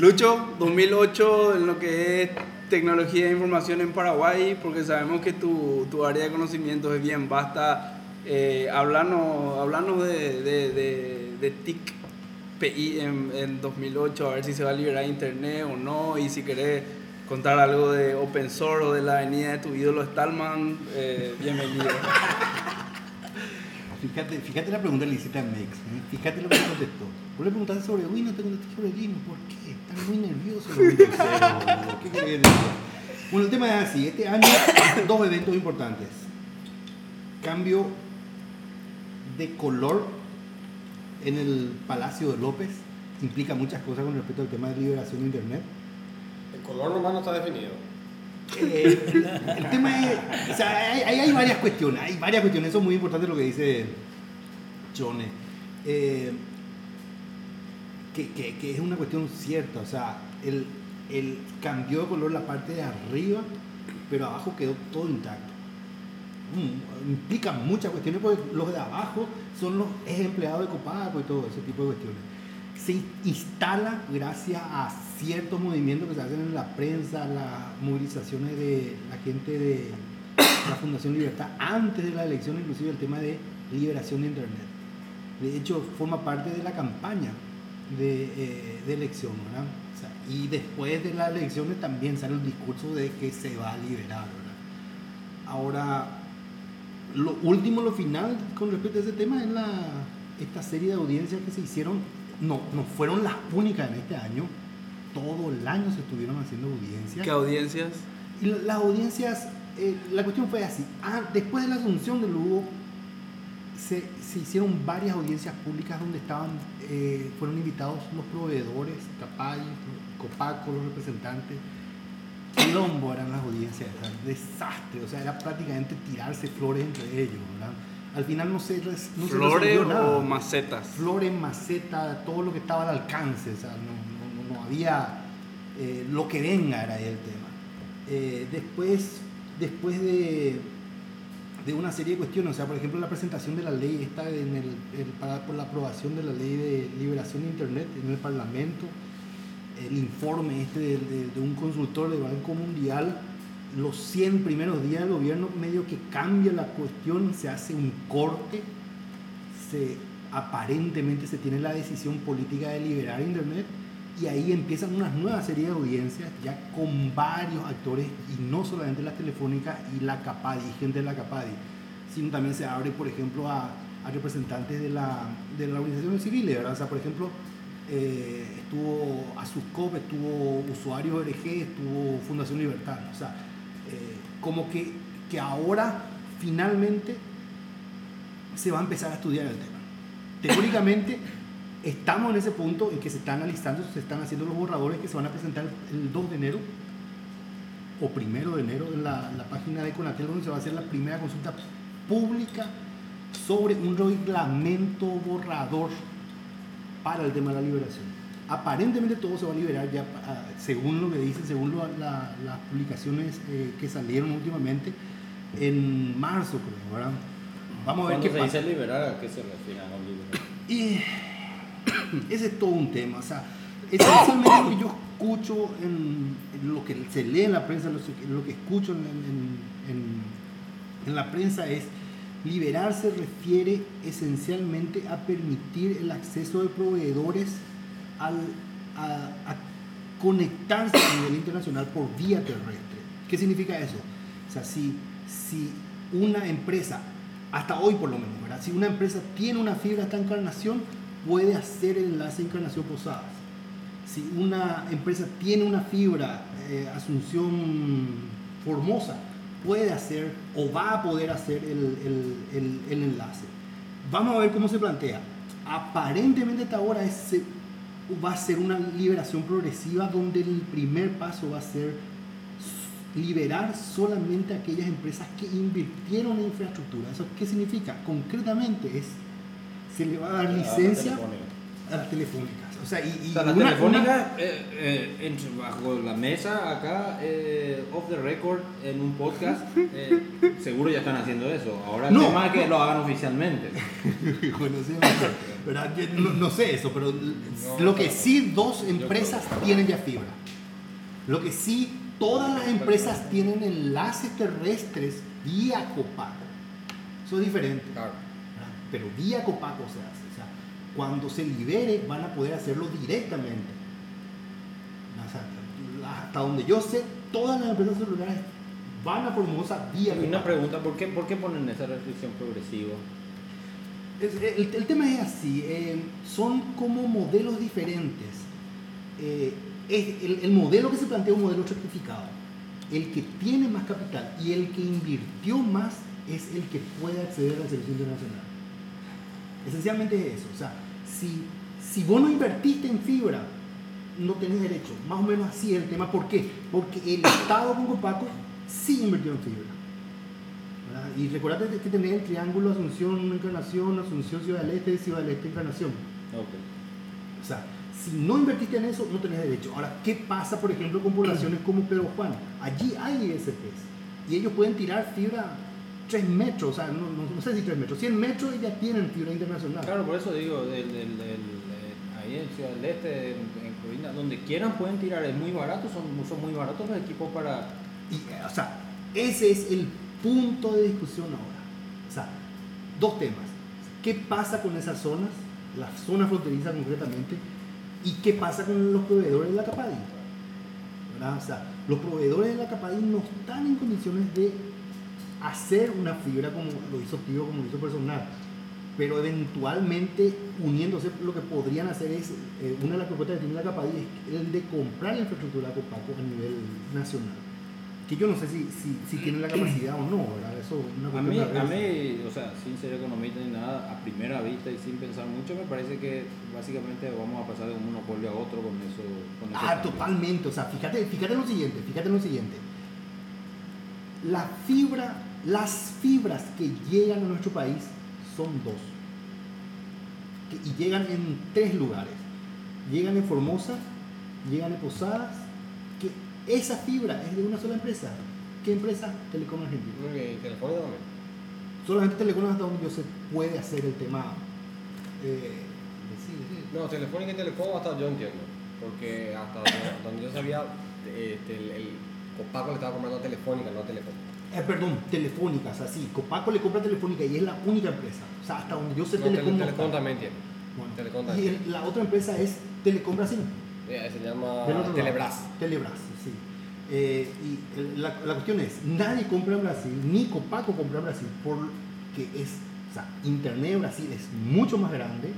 Lucho, 2008 en lo que es tecnología de información en Paraguay, porque sabemos que tu, tu área de conocimiento es bien vasta. Eh, hablanos, hablanos de, de, de, de TIC PI en, en 2008, a ver si se va a liberar internet o no, y si querés contar algo de open source o de la avenida de tu ídolo Stallman, eh, bienvenido. [LAUGHS] Fíjate, fíjate la pregunta que le hiciste a Mex. ¿eh? Fíjate lo que contestó. Vos le preguntaste sobre Windows, te contesté sobre Linux. ¿Por qué? Están muy nerviosos los. ¿Qué? Bueno, el tema es así. Este año, [COUGHS] dos eventos importantes. Cambio de color en el Palacio de López. Implica muchas cosas con respecto al tema de liberación de Internet. El color nomás no está definido. Eh, el tema es, o sea, hay, varias cuestiones, hay varias cuestiones, eso es muy importante lo que dice Johnny. Eh, que, que- que es una cuestión cierta, o sea, el, el cambió de color la parte de arriba, pero abajo quedó todo intacto. Mm, implica muchas cuestiones porque los de abajo son los ex empleados de Copaco y todo ese tipo de cuestiones. Se instala gracias a ciertos movimientos que se hacen en la prensa, las movilizaciones de la gente de la Fundación Libertad antes de la elección, inclusive el tema de liberación de Internet. De hecho, forma parte de la campaña de, eh, elección, ¿verdad? Y después de las elecciones también sale el discurso de que se va a liberar. Ahora, lo último, lo final con respecto a ese tema es la, esta serie de audiencias que se hicieron, no, no fueron las únicas en este año, todo el año se estuvieron haciendo audiencias. ¿Qué audiencias? Y la- las audiencias, eh, la cuestión fue así. Ah, después de la asunción de Lugo, se, se hicieron varias audiencias públicas donde estaban, eh, fueron invitados los proveedores, Capay, Copaco, los representantes. Quilombo eran las audiencias, era un desastre, o sea, era prácticamente tirarse flores entre ellos, ¿verdad? Al final no se, no se ¿Flores resolvió nada o macetas? flores, maceta, todo lo que estaba al alcance, o sea, no, no- no- había eh, lo que venga era el tema. Eh, después, después de, de una serie de cuestiones, o sea, por ejemplo, la presentación de la ley esta en el, el- para, por la aprobación de la ley de liberación de Internet en el Parlamento, el informe este de, de- de un consultor del Banco Mundial, los 100 primeros días del gobierno medio que cambia la cuestión, se hace un corte, se, aparentemente se tiene la decisión política de liberar Internet y ahí empiezan una nueva serie de audiencias ya con varios actores y no solamente las telefónicas y la CAPADI, gente de la CAPADI, sino también se abre, por ejemplo, a, a representantes de la, de la organización civil, ¿verdad? O sea, por ejemplo, eh, estuvo Asuscop, estuvo Usuarios RG, estuvo Fundación Libertad, o sea, eh, como que, que ahora finalmente se va a empezar a estudiar el tema. Teóricamente estamos en ese punto en que se están analizando, se están haciendo los borradores que se van a presentar el 2 de enero o primero de enero en la, la página de Conatel donde se va a hacer la primera consulta pública sobre un reglamento borrador para el tema de la liberación. Aparentemente todo se va a liberar ya, ah, según lo que dicen, según lo- la- las publicaciones eh, que salieron últimamente, en marzo creo, ¿verdad? Vamos a ver qué se pasa. dice liberar, ¿a qué se refiere? a? Y [COUGHS] ese es todo un tema. O sea, esencialmente lo que yo escucho en, en lo que se lee en la prensa, lo, que- lo que escucho en- en- en la prensa es liberar se refiere esencialmente a permitir el acceso de proveedores al, a, conectarse a nivel internacional por vía terrestre. ¿Qué significa eso? O sea, si, si una empresa, hasta hoy por lo menos, ¿verdad? si una empresa tiene una fibra hasta encarnación, puede hacer el enlace encarnación posadas. Si una empresa tiene una fibra eh, Asunción Formosa, puede hacer o va a poder hacer el, el- el- el enlace. Vamos a ver cómo se plantea. Aparentemente hasta ahora es- va a ser una liberación progresiva donde el primer paso va a ser liberar solamente aquellas empresas que invirtieron en infraestructura. ¿Eso qué significa? Concretamente es, se le va a dar A la licencia telefónica. O sea, y, y O sea, la una- telefónica, una- eh, eh, entre- bajo la mesa acá, eh, off the record, en un podcast, eh, seguro ya están haciendo eso. Ahora No. es que lo hagan oficialmente. [LAUGHS] Bueno, sí. Yo No, no sé eso, pero No, lo que claro. sí dos empresas tienen ya fibra. Lo que sí todas las empresas tienen enlaces terrestres vía Copaco. Eso es diferente. Claro. Pero vía Copaco se hace. Cuando se libere van a poder hacerlo directamente. Hasta donde yo sé, todas las empresas celulares van a Formosa vía Y una pregunta, ¿por qué, ¿por qué ponen esa restricción progresiva? Es- el, el tema es así, eh, son como modelos diferentes. Eh, es- el, el modelo que se plantea es un modelo certificado. El que tiene más capital y el que invirtió más es el que puede acceder al servicio internacional. Esencialmente es eso. O sea, si, si vos no invertiste en fibra, no tenés derecho. Más o menos así es el tema. ¿Por qué? Porque el [COUGHS] Estado con Copaco sí invirtió en fibra. ¿verdad? Y recordate que tenés el triángulo Asunción Encarnación, Asunción Ciudad del Este, Ciudad del Este Encarnación. Ok. O sea, si no invertiste en eso, no tenés derecho. Ahora, ¿qué pasa, por ejemplo, con poblaciones como Pedro Juan? Allí hay ISPs y ellos pueden tirar fibra 3 metros, o sea, no, no- no sé si 3 metros, 100 metros y ya tienen fibra internacional. Claro, por eso digo, del- del- eh, ahí en Ciudad del Este, en, en Corina, donde quieran pueden tirar, es muy barato, son, son muy baratos los equipos para... Y, o sea, ese es el punto de discusión ahora. O sea, dos temas. ¿Qué pasa con esas zonas, la zona fronteriza concretamente, y qué pasa con los proveedores de la? ¿Verdad? O sea, los proveedores de la Capadi no están en condiciones de hacer una fibra como lo hizo Tío, como lo hizo Personal. Pero eventualmente, uniéndose, lo que podrían hacer es, eh, una de las propuestas que tiene la Capadi es el de comprar la infraestructura de Copaco a nivel nacional. Que yo no sé si, si, si tienen la capacidad o no, ¿verdad? Eso es una A mí, a mí, o sea, sin ser economista ni nada, a primera vista y sin pensar mucho, me parece que básicamente vamos a pasar de un monopolio a otro con eso. Con ese Ah, cambio. totalmente. O sea, fíjate, fíjate en lo siguiente, fíjate en lo siguiente. La fibra, las fibras que llegan a nuestro país son dos. Que- y llegan en tres lugares. Llegan en Formosa, llegan en Posadas, que esa fibra es de una sola empresa. ¿Qué empresa? Telecom Argentina. Y Telefónica también. Solamente Telecom hasta donde yo se puede hacer el tema. Eh. No, Telefónica y Telecom hasta yo entiendo. Porque hasta donde- donde yo sabía, este, el, el Copaco le estaba comprando a Telefónica, no a Telecom. Eh, perdón, Telefónica, o sea, sí, Copaco le compra Telefónica y es la única empresa. O sea, hasta donde yo sé No, Telecom. También tiene. Bueno, Telecom y también. el- la otra empresa es Telecom Brasil. Se llama. Telebras. Telebras, sí. Eh, y el- la, la cuestión es, nadie compra en Brasil, ni Copaco compra en Brasil, porque es, o sea, Internet en Brasil es mucho más grande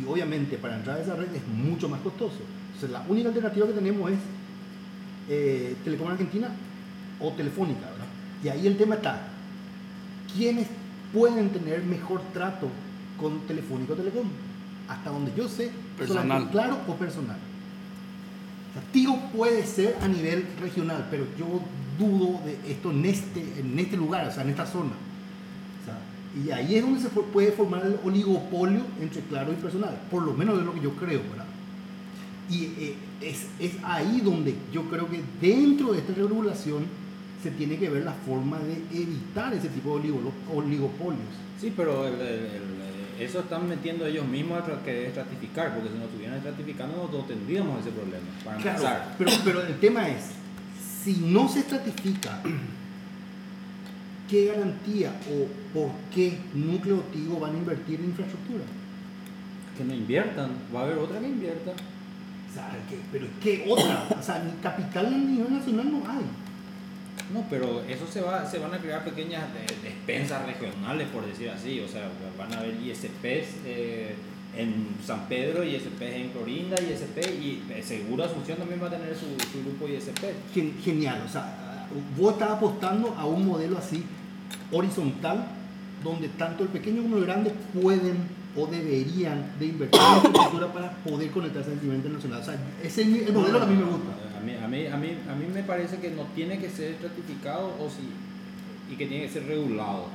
y obviamente para entrar a esa red es mucho más costoso. Entonces la única alternativa que tenemos es eh, Telecom Argentina o telefónica. Y ahí el tema está, ¿quiénes pueden tener mejor trato con Telefónica o Telecom? Hasta donde yo sé, Personal. claro o personal. O sea, Tigo puede ser a nivel regional, pero yo dudo de esto en este, en este lugar, o sea, en esta zona. O sea, y ahí es donde se puede formar el oligopolio entre claro y personal, por lo menos es lo que yo creo, ¿verdad? Y eh, es, es ahí donde yo creo que dentro de esta regulación se tiene que ver la forma de evitar ese tipo de oligo- oligopolios. Sí, pero el- el- el- eso están metiendo ellos mismos a que estratificar, porque si no estuvieran estratificando no, no tendríamos ese problema. Para Claro, empezar. pero, pero el tema es, si no se estratifica, ¿qué garantía o por qué Núcleo Tigo van a invertir en infraestructura? Que no inviertan, va a haber otra que invierta. O sea, ¿qué- pero ¿qué otra? O sea, ni capital a nivel nacional no hay. No, pero eso se va, se van a crear pequeñas de- despensas regionales, por decir así. O sea, van a haber ISPs eh, en San Pedro, ISPs en Clorinda, ISP y eh, seguro Asunción también va a tener su, su grupo ISP. Gen- Genial, o sea, vos estás apostando a un modelo así horizontal, donde tanto el pequeño como el grande pueden o deberían de invertir en infraestructura para poder conectarse al nivel internacional. O sea, ese es el modelo que a mí me gusta. A mí, a, mí, a, mí, a mí me parece que no tiene que ser estratificado o si, y que tiene que ser regulado.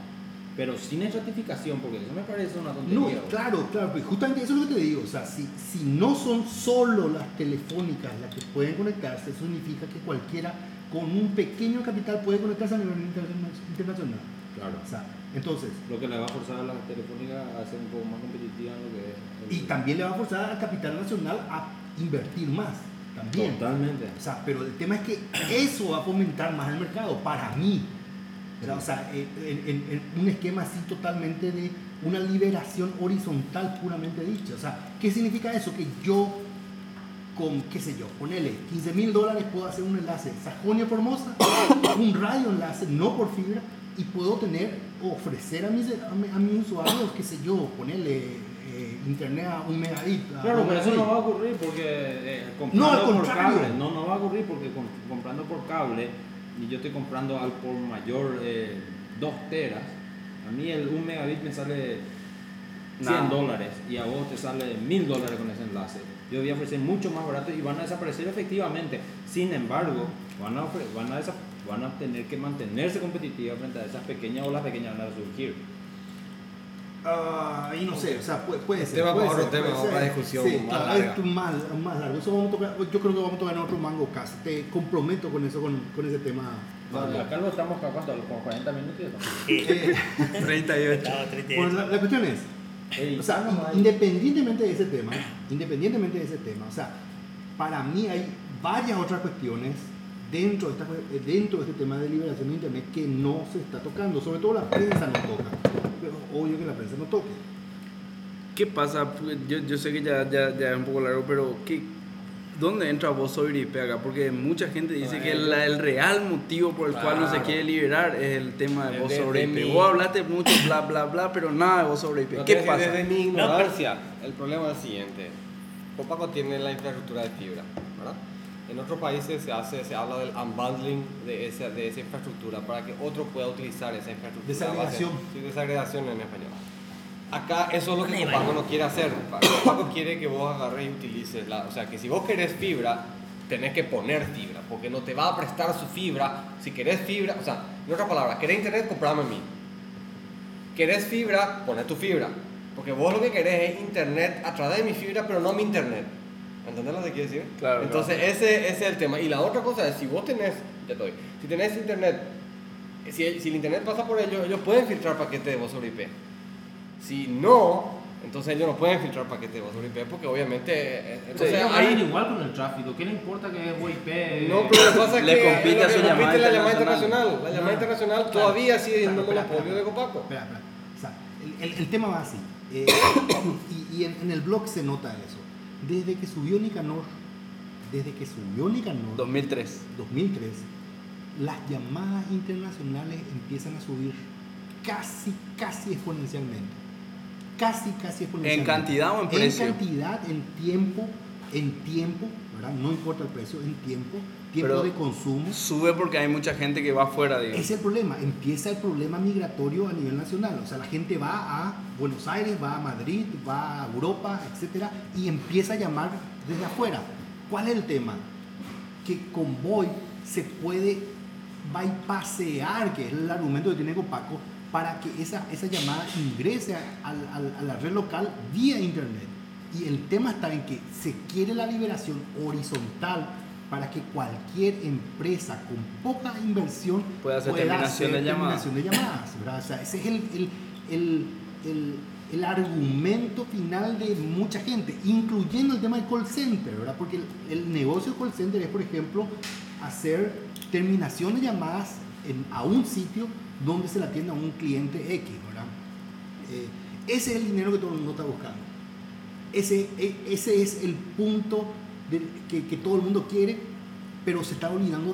Pero sin estratificación, porque eso me parece una tontería. No, claro, claro, pues justamente eso es lo que te digo. O sea, si, si no son solo las telefónicas las que pueden conectarse, eso significa que cualquiera con un pequeño capital puede conectarse a nivel interna- internacional. Claro. O sea, entonces, Lo que le va a forzar a las telefónicas a ser un poco más competitiva en lo que es. el- y también le va a forzar al capital nacional a invertir más. También. Totalmente. O sea, pero el tema es que eso va a fomentar más el mercado, para mí. ¿verdad? O sea, en, en- en un esquema así totalmente de una liberación horizontal puramente dicha. O sea, ¿qué significa eso? Que yo, con, qué sé yo, ponele 15 mil dólares puedo hacer un enlace Sajonia Formosa, [COUGHS] un radio enlace, no por fibra, y puedo tener, ofrecer a mis, a, mi- a mis usuarios, qué sé yo, ponerle eh, internet a un megabit. a Claro, un pero eso no va a ocurrir porque eh, No, comprando al por cable, no, no va a ocurrir porque com- comprando por cable y yo estoy comprando al por mayor 2 teras, a mí el 1 megabit me sale 100 Nada. dólares y a vos te sale 1000 dólares con ese enlace. Yo voy a ofrecer mucho más barato y van a desaparecer efectivamente. Sin embargo, van a, van a, van a tener que mantenerse competitivas frente a esas pequeñas olas pequeñas van a surgir. Ah, y no sé, o sea, puede, puede ser. Tema puede para ser, otro tema, puede otra ser. discusión Sí, más claro, larga. es más, más largo. Eso vamos a tocar, yo creo que vamos a tocar en otro mango casi. Te comprometo con eso, con, con ese tema. Pablo. Acá lo estamos ¿cuánto? Como 40 minutos. [LAUGHS] Eh, 38. Estaba 38. bueno, la, la cuestión es, Ey, o sea, no, independientemente de ese tema, independientemente de ese tema, o sea, para mí hay varias otras cuestiones dentro de, esta, eh, dentro de este tema de liberación de Internet que no se está tocando. Sobre todo la prensa no toca. Pero obvio que la prensa no toque. ¿Qué pasa? Yo, yo sé que ya, ya, ya es un poco largo, pero ¿qué, ¿dónde entra vos sobre IP acá? Porque mucha gente dice No, que la- el real motivo por el cual no se Claro. quiere liberar es el tema de de- sobre IP. mi- Vos hablaste mucho, bla, bla, bla, pero nada de voz sobre IP. ¿Qué pasa? Desde mi No, pero- ignorancia, el problema es el siguiente. Copaco tiene la infraestructura de fibra. En otros países se hace, se habla del unbundling de esa, de esa infraestructura para que otro pueda utilizar esa infraestructura. Desagregación. Sí, desagregación en español. Acá eso es lo que. Copaco no quiere hacer. Copaco quiere que vos agarres y utilices la... O sea, que si vos querés fibra, tenés que poner fibra, porque no te va a prestar su fibra. Si querés fibra, o sea, en otras palabras, querés internet, comprame a mí. ¿Querés fibra? Poné tu fibra. Porque vos lo que querés es internet a través de mi fibra, pero no mi internet. ¿Entendés lo que quiero decir? Claro, Entonces, Ese, ese es el tema. Y la otra cosa es, si vos tenés, ya te doy, si tenés internet, si, si el internet pasa por ellos, ellos pueden filtrar paquetes de voz sobre IP. Si no, entonces ellos no pueden filtrar paquetes de voz sobre IP, porque obviamente... eh, Entonces, Ellos ahí... igual con el tráfico. ¿Qué le importa que es VoIP? No, pero lo que pasa es Le que compite a su compite llamada la llamada internacional. La llamada No. internacional Claro. todavía sigue siendo Claro, monopolio de Copaco. Espera, espera. O sea, el, el- el tema va así. Eh, [COUGHS] y y en, en el blog se nota eso. Desde que subió Nicanor, desde que subió Nicanor, 2003. 2003, las llamadas internacionales empiezan a subir casi, casi exponencialmente. Casi, casi exponencialmente. ¿En cantidad o en precio? En cantidad, en tiempo, en tiempo, ¿verdad? No importa el precio, en tiempo, tiempo Pero- de consumo. Sube porque hay mucha gente que va afuera, digamos. Es el problema, empieza el problema migratorio a nivel nacional. O sea, la gente va a Buenos Aires, va a Madrid, va a Europa, etcétera, y empieza a llamar desde afuera. ¿Cuál es el tema? Que con Voy se puede bypassear, que es el argumento que tiene Copaco, para que esa, esa llamada ingrese a la red local vía internet. Y el tema está en que se quiere la liberación horizontal para que cualquier empresa con poca inversión Pueda hacer terminación de llamadas. terminación de llamadas, ¿verdad? O sea, ese es el, el, el, el- argumento final de mucha gente, incluyendo el tema del call center, ¿verdad? Porque el, negocio del call center es, por ejemplo, hacer terminación de llamadas en- a un sitio donde se le atiende a un cliente X, ¿verdad? Eh, ese es el dinero que todo el mundo está buscando. Ese, e- ese es el punto de- que, que todo el mundo quiere, pero se está olvidando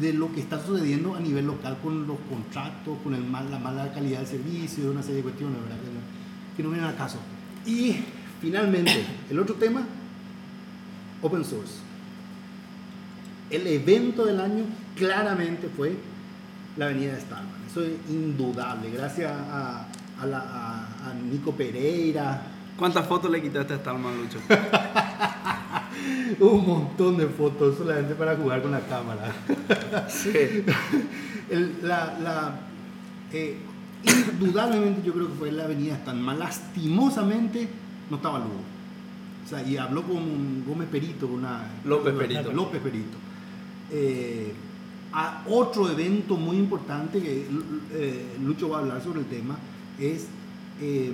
de, lo que está sucediendo a nivel local con los contratos, con la mala calidad del servicio, una serie de cuestiones ¿verdad? Que, no, que vienen al caso. Y finalmente, el otro tema, open source. El evento del año claramente fue la avenida de Starman. Eso es indudable. Gracias a Nico Pereira, ¿Cuántas fotos le quitaste a Stallman, Lucho? [LAUGHS] un montón de fotos solamente para jugar con la cámara. Sí. [LAUGHS] El- la, la, eh, indudablemente yo creo que fue la avenida Stanman. Lastimosamente no estaba Lugo. O sea, y habló con Gómez Perito, una, López Perito. López Perito. Eh, a otro evento muy importante que eh, Lucho va a hablar sobre el tema es eh,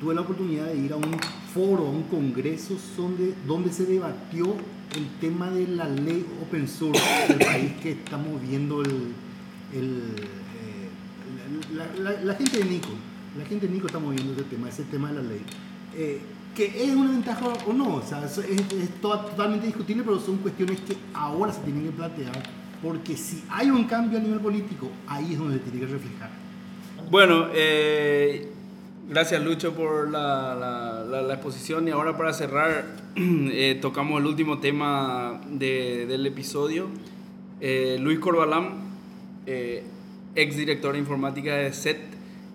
tuve la oportunidad de ir a un foro, a un congreso donde, donde se debatió el tema de la ley open source del país que estamos viendo el, el, eh, la, la- la gente de Nico, la gente de Nico está moviendo ese tema, ese tema de la ley. Eh, que es una ventaja o no, o sea, es, es to- totalmente discutible, pero son cuestiones que ahora se tienen que plantear, porque si hay un cambio a nivel político, ahí es donde se tiene que reflejar. Bueno, eh, gracias Lucho por la, la- la- la exposición y ahora para cerrar [CLEARS THROAT] eh, tocamos el último tema de- del episodio. Eh, Luis Corbalán, eh, ex director de informática de SET.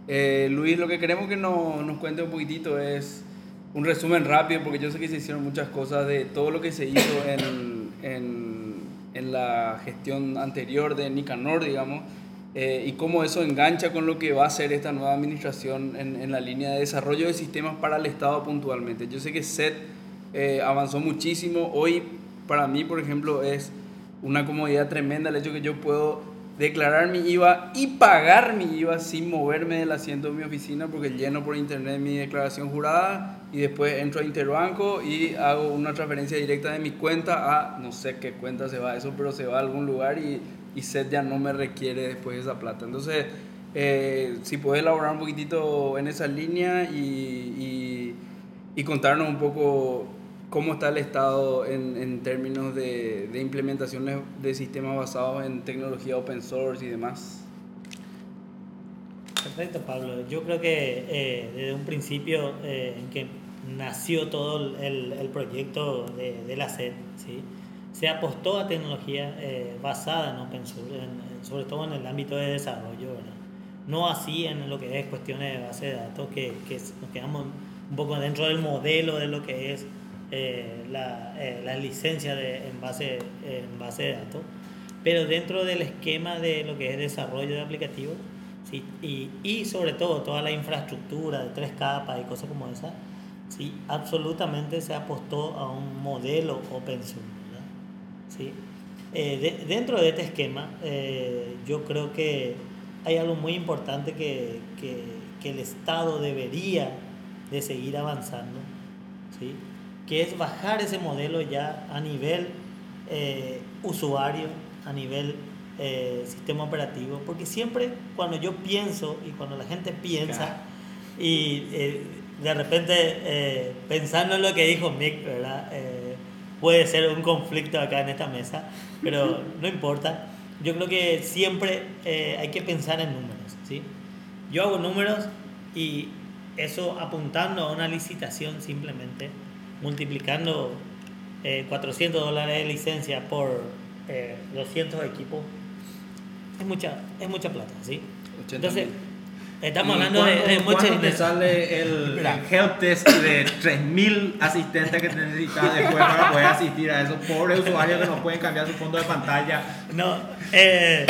Eh, Luis, lo que queremos que no- nos cuente un poquitito es un resumen rápido, porque yo sé que se hicieron muchas cosas de todo lo que se hizo en, en- en la gestión anterior de Nicanor, digamos, eh, y cómo eso engancha con lo que va a hacer esta nueva administración en, en la línea de desarrollo de sistemas para el Estado puntualmente. Yo sé que SET eh, avanzó muchísimo. Hoy, para mí, por ejemplo, es una comodidad tremenda el hecho que yo puedo declarar mi IVA y pagar mi IVA sin moverme del asiento de mi oficina porque lleno por internet mi declaración jurada y después entro a Interbanco y hago una transferencia directa de mi cuenta a no sé qué cuenta se va eso, pero se va a algún lugar y, y SET ya no me requiere después esa plata. Entonces, eh, si puedes elaborar un poquitito en esa línea y, y- contarnos un poco cómo está el estado en, en términos de, de implementaciones de sistemas basados en tecnología open source y demás. Perfecto, Pablo. Yo creo que eh, desde un principio eh, en que nació todo el, el proyecto de, de la SED, ¿sí? Se apostó a tecnología eh, basada en open source, sobre todo en el ámbito de desarrollo. No así en lo que es cuestiones de base de datos, que, que nos quedamos un poco dentro del modelo de lo que es eh, la, eh, la licencia de, en, base, en base de datos, pero dentro del esquema de lo que es desarrollo de aplicativos, ¿sí? y, y sobre todo toda la infraestructura de tres capas y cosas como esa, ¿sí? absolutamente se apostó a un modelo open source. ¿Sí? Eh, de- dentro de este esquema, eh, yo creo que hay algo muy importante que, que, que el Estado debería de seguir avanzando, ¿sí? que es bajar ese modelo ya a nivel eh, usuario, a nivel sistema operativo, porque siempre cuando yo pienso y cuando la gente piensa y de repente pensando en lo que dijo Mick, ¿verdad? Puede ser un conflicto acá en esta mesa, pero no importa. Yo creo que siempre eh, hay que pensar en números, ¿sí? Yo hago números y eso apuntando a una licitación simplemente, multiplicando eh, 400 dólares de licencia por eh, 200 equipos, es mucha, es mucha plata, ¿sí? 80 Entonces. Estamos ¿Y hablando de, de mucha cuánto te dinero. sale el, el help de 3.000 asistentes que necesitas después para poder asistir a esos pobres usuarios que no pueden cambiar su fondo de pantalla? No, eh,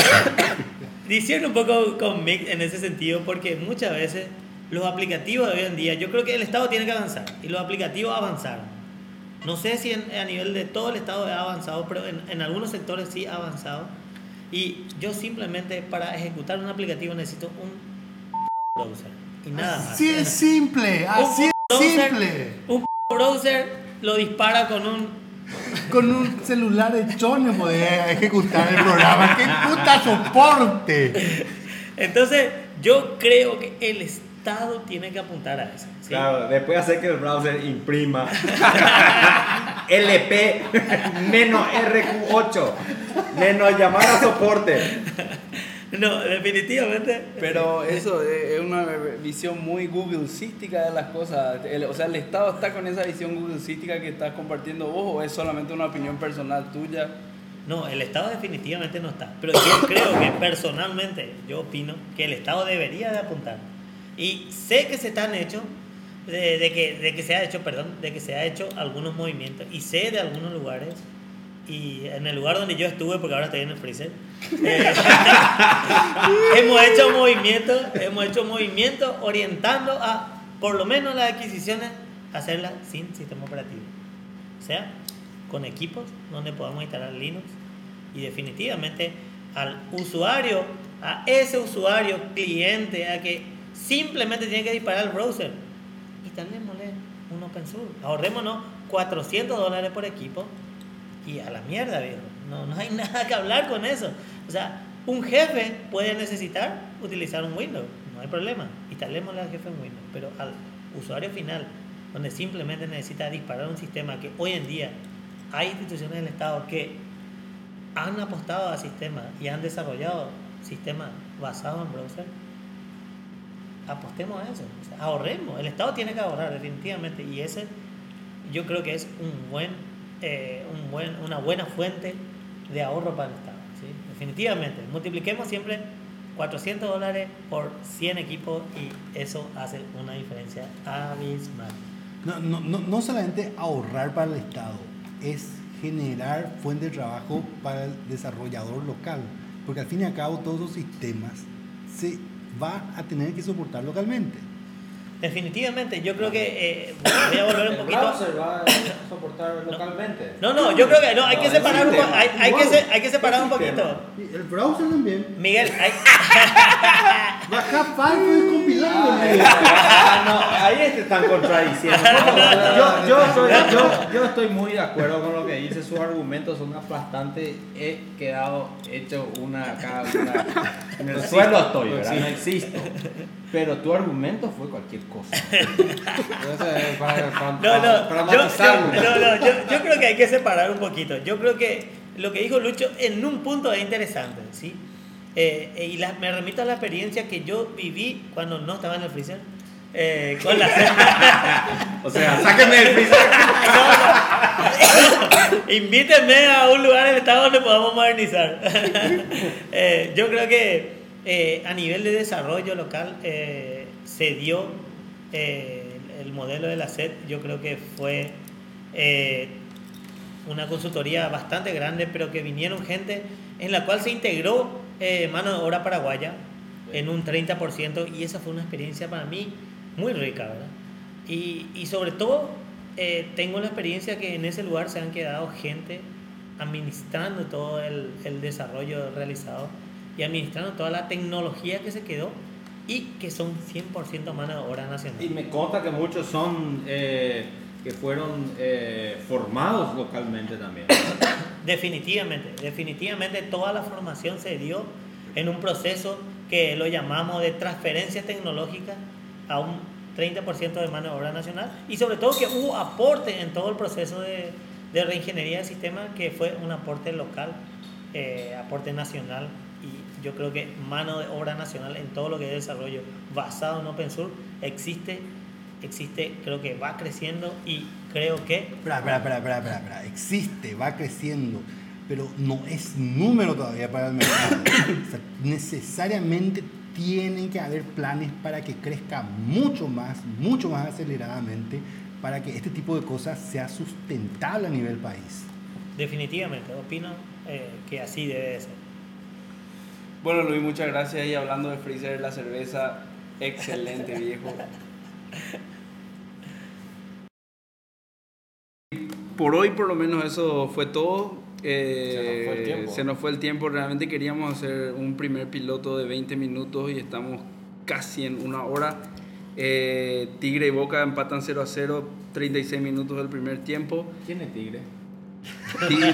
[COUGHS] diciendo un poco con Mick en ese sentido, porque muchas veces los aplicativos de hoy en día, yo creo que el Estado tiene que avanzar y los aplicativos avanzaron. No sé si en- a nivel de todo el Estado ha avanzado, pero en, en algunos sectores sí ha avanzado. Y yo simplemente para ejecutar un aplicativo necesito un browser y nada más. Así es simple, así es browser, simple. Un browser lo dispara con un Con un celular hecho no podés ejecutar el programa. ¡Qué puta soporte! Entonces, yo creo que el Estado tiene que apuntar a eso. ¿sí? Claro, después hacer que el browser imprima [LAUGHS] LP menos RQ8 menos llamar a soporte. No, definitivamente. Pero eso es una visión muy Googlecística de las cosas. El- o sea, ¿el Estado está con esa visión Googlecística que estás compartiendo vos o es solamente una opinión personal tuya? No, el Estado definitivamente no está. Pero yo creo que personalmente, yo opino que el Estado debería de apuntar. Y sé que se están hechos, de, de que, de que se ha hecho, perdón, de que se ha hecho algunos movimientos. Y sé de algunos lugares, y en el lugar donde yo estuve, porque ahora estoy en el freezer, eh, [LAUGHS] hemos hecho movimientos, hemos hecho movimientos orientando a, por lo menos las adquisiciones, hacerlas sin sistema operativo. O sea, con equipos donde podamos instalar Linux y definitivamente al usuario, a ese usuario cliente, a que simplemente tiene que disparar el browser, instalémosle un open source, ahorrémonos 400 dólares por equipo y a la mierda, viejo. No, no hay [LAUGHS] nada que hablar con eso. O sea, un jefe puede necesitar utilizar un Windows, no hay problema. Instalémosle al jefe en Windows, pero al usuario final, donde simplemente necesita disparar un sistema que hoy en día hay instituciones del Estado que han apostado a sistemas y han desarrollado sistemas basados en browser, apostemos a eso, ahorremos. El Estado tiene que ahorrar definitivamente y ese yo creo que es un buen, eh, un buen, una buena fuente de ahorro para el Estado. ¿sí? Definitivamente, multipliquemos siempre 400 dólares por 100 equipos y eso hace una diferencia abismal. No, no, no, no solamente ahorrar para el Estado, es generar fuente de trabajo para el desarrollador local. Porque al fin y al cabo todos los sistemas se van a tener que soportar localmente. Definitivamente, yo creo que eh, voy a volver un poquito. va a soportar localmente. No, no, yo creo que no, hay que separar un, hay, hay que, se- hay que separar un poquito. El browser también. Miguel, hay, [LAUGHS] Baja y compilarlo. [LAUGHS] Ah, no, ahí es que están contradiciendo. [LAUGHS] Yo, yo, soy- yo- yo estoy muy de acuerdo con lo que dice, sus argumentos son aplastantes. He quedado hecho una acá, una- [LAUGHS] en el suelo estoy, ¿verdad? No existo. Pero tu argumento fue cualquier cosa. [LAUGHS] Entonces, para, para, No, no, para yo, no, no, yo, yo creo que hay que separar un poquito. Yo creo que lo que dijo Lucho en un punto es interesante, ¿sí? Eh, y la- me remito a la experiencia que yo viví cuando no estaba en el freezer. eh, con la [LAUGHS] O sea, sáquenme del freezer. Invítenme a un lugar del estado donde podamos modernizar. Eh, yo creo que eh, a nivel de desarrollo local eh, se dio el modelo de la SED, yo creo que fue una consultoría bastante grande, pero que vinieron gente en la cual se integró mano de obra paraguaya en un 30% y esa fue una experiencia para mí muy rica, ¿verdad? Y, y sobre todo eh, tengo la experiencia que en ese lugar se han quedado gente administrando todo el, el desarrollo realizado y administrando toda la tecnología que se quedó y que son 100% mano de obra nacional. Y me consta que muchos son eh, que fueron eh, formados localmente también. [COUGHS] Definitivamente, definitivamente toda la formación se dio en un proceso que lo llamamos de transferencia tecnológica a un 30% de mano de obra nacional y sobre todo que hubo aporte en todo el proceso de, de reingeniería del sistema que fue un aporte local, eh, aporte nacional y yo creo que mano de obra nacional en todo lo que es desarrollo basado en Open Source existe existe, creo que va creciendo y creo que... Espera, espera, espera, espera, espera. Existe, va creciendo, pero no es número todavía para el mercado. [COUGHS] O sea, necesariamente tienen que haber planes para que crezca mucho más, mucho más aceleradamente, para que este tipo de cosas sea sustentable a nivel país. Definitivamente, opino eh, que así debe de ser. Bueno, Luis, muchas gracias. Y hablando de Freezer, la cerveza, excelente, [LAUGHS] viejo. Por hoy, por lo menos, eso fue todo. Eh, Se nos fue el tiempo. se nos fue el tiempo. Realmente queríamos hacer un primer piloto de 20 minutos y estamos casi en una hora. Eh, Tigre y Boca empatan 0 a 0, 36 minutos del primer tiempo. ¿Quién es Tigre? Tigre, [LAUGHS]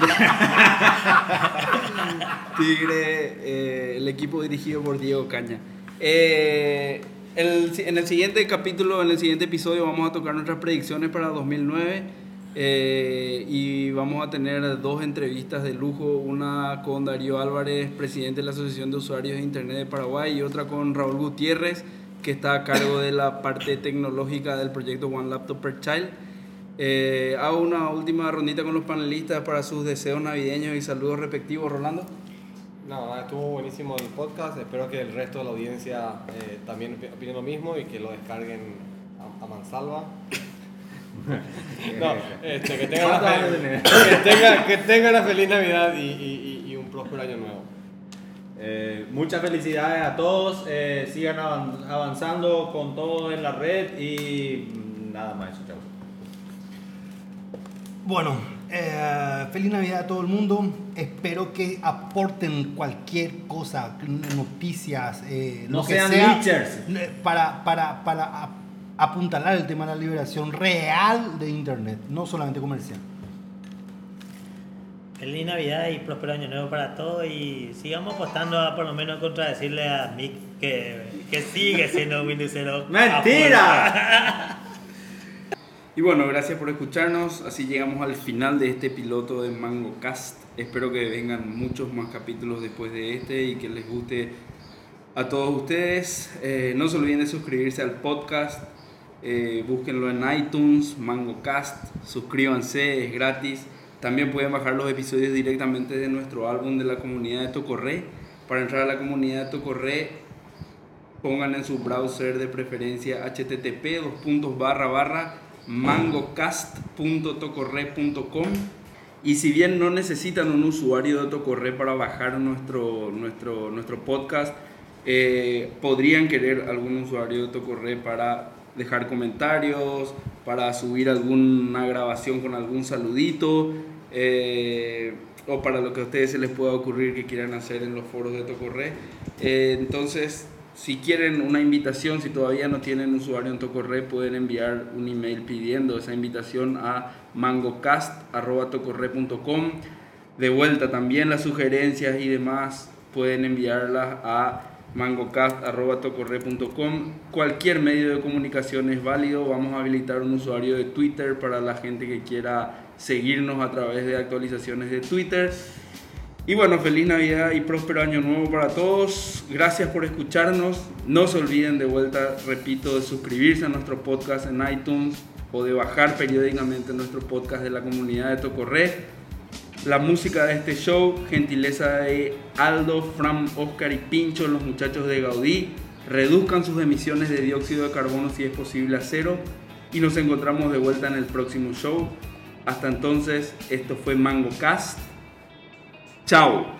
Tigre eh, el equipo dirigido por Diego Caña. Eh, el- en el siguiente capítulo, en el siguiente episodio, vamos a tocar nuestras predicciones para 2009 eh, y vamos a tener dos entrevistas de lujo, una con Darío Álvarez, presidente de la Asociación de Usuarios de Internet de Paraguay, y otra con Raúl Gutiérrez, que está a cargo de la parte tecnológica del proyecto One Laptop Per Child. Eh, hago una última rondita con los panelistas para sus deseos navideños y saludos respectivos, Rolando. No, estuvo buenísimo el podcast. Espero que el resto de la audiencia eh, también opi- opine lo mismo y que lo descarguen a, a mansalva. No, este, que, tengan una ¿Cuántos años fe- tenés? que, tengan, que tengan una feliz Navidad y, y- un próspero año nuevo. Eh, muchas felicidades a todos. eh, sigan avan- avanzando con todo en la red y nada más. Chao. Bueno, eh, feliz Navidad a todo el mundo. Espero que aporten cualquier cosa, noticias, eh, No lo que sean sea, eh, para, para, para apuntalar el tema de la liberación real de Internet, no solamente comercial. Feliz Navidad y próspero año nuevo para todos y sigamos apostando a por lo menos contradecirle a Mick que, que sigue siendo Windows 0. ¡Mentira! [LAUGHS] Y bueno, gracias por escucharnos. Así llegamos al final de este piloto de Mango Cast. Espero que vengan muchos más capítulos después de este y que les guste a todos ustedes. Eh, no se olviden de suscribirse al podcast. Eh, búsquenlo en iTunes, Mango Cast. Suscríbanse, es gratis. También pueden bajar los episodios directamente de nuestro álbum de la comunidad de Tocorre. Para entrar a la comunidad de Tocorre, pongan en su browser de preferencia http dos puntos barra barra y si bien no necesitan un usuario de Tocorre para bajar nuestro, nuestro, nuestro podcast, eh, podrían querer algún usuario de Tocorre para dejar comentarios, para subir alguna grabación con algún saludito, eh, o para lo que a ustedes se les pueda ocurrir que quieran hacer en los foros de Tocorre. Eh, entonces, si quieren una invitación, si todavía no tienen usuario en Tocorre, pueden enviar un email pidiendo esa invitación a mangocast.tocorre.com. De vuelta también las sugerencias y demás pueden enviarlas a mangocast.tocorre.com. Cualquier medio de comunicación es válido. Vamos a habilitar un usuario de Twitter para la gente que quiera seguirnos a través de actualizaciones de Twitter. Y bueno, feliz Navidad y próspero año nuevo para todos. Gracias por escucharnos. No se olviden de vuelta, repito, de suscribirse a nuestro podcast en iTunes o de bajar periódicamente nuestro podcast de la comunidad de Tocorre. La música de este show, gentileza de Aldo, Fram, Oscar y Pincho, los muchachos de Gaudí. Reduzcan sus emisiones de dióxido de carbono si es posible a cero. Y nos encontramos de vuelta en el próximo show. Hasta entonces, esto fue Mango Cast. Chao.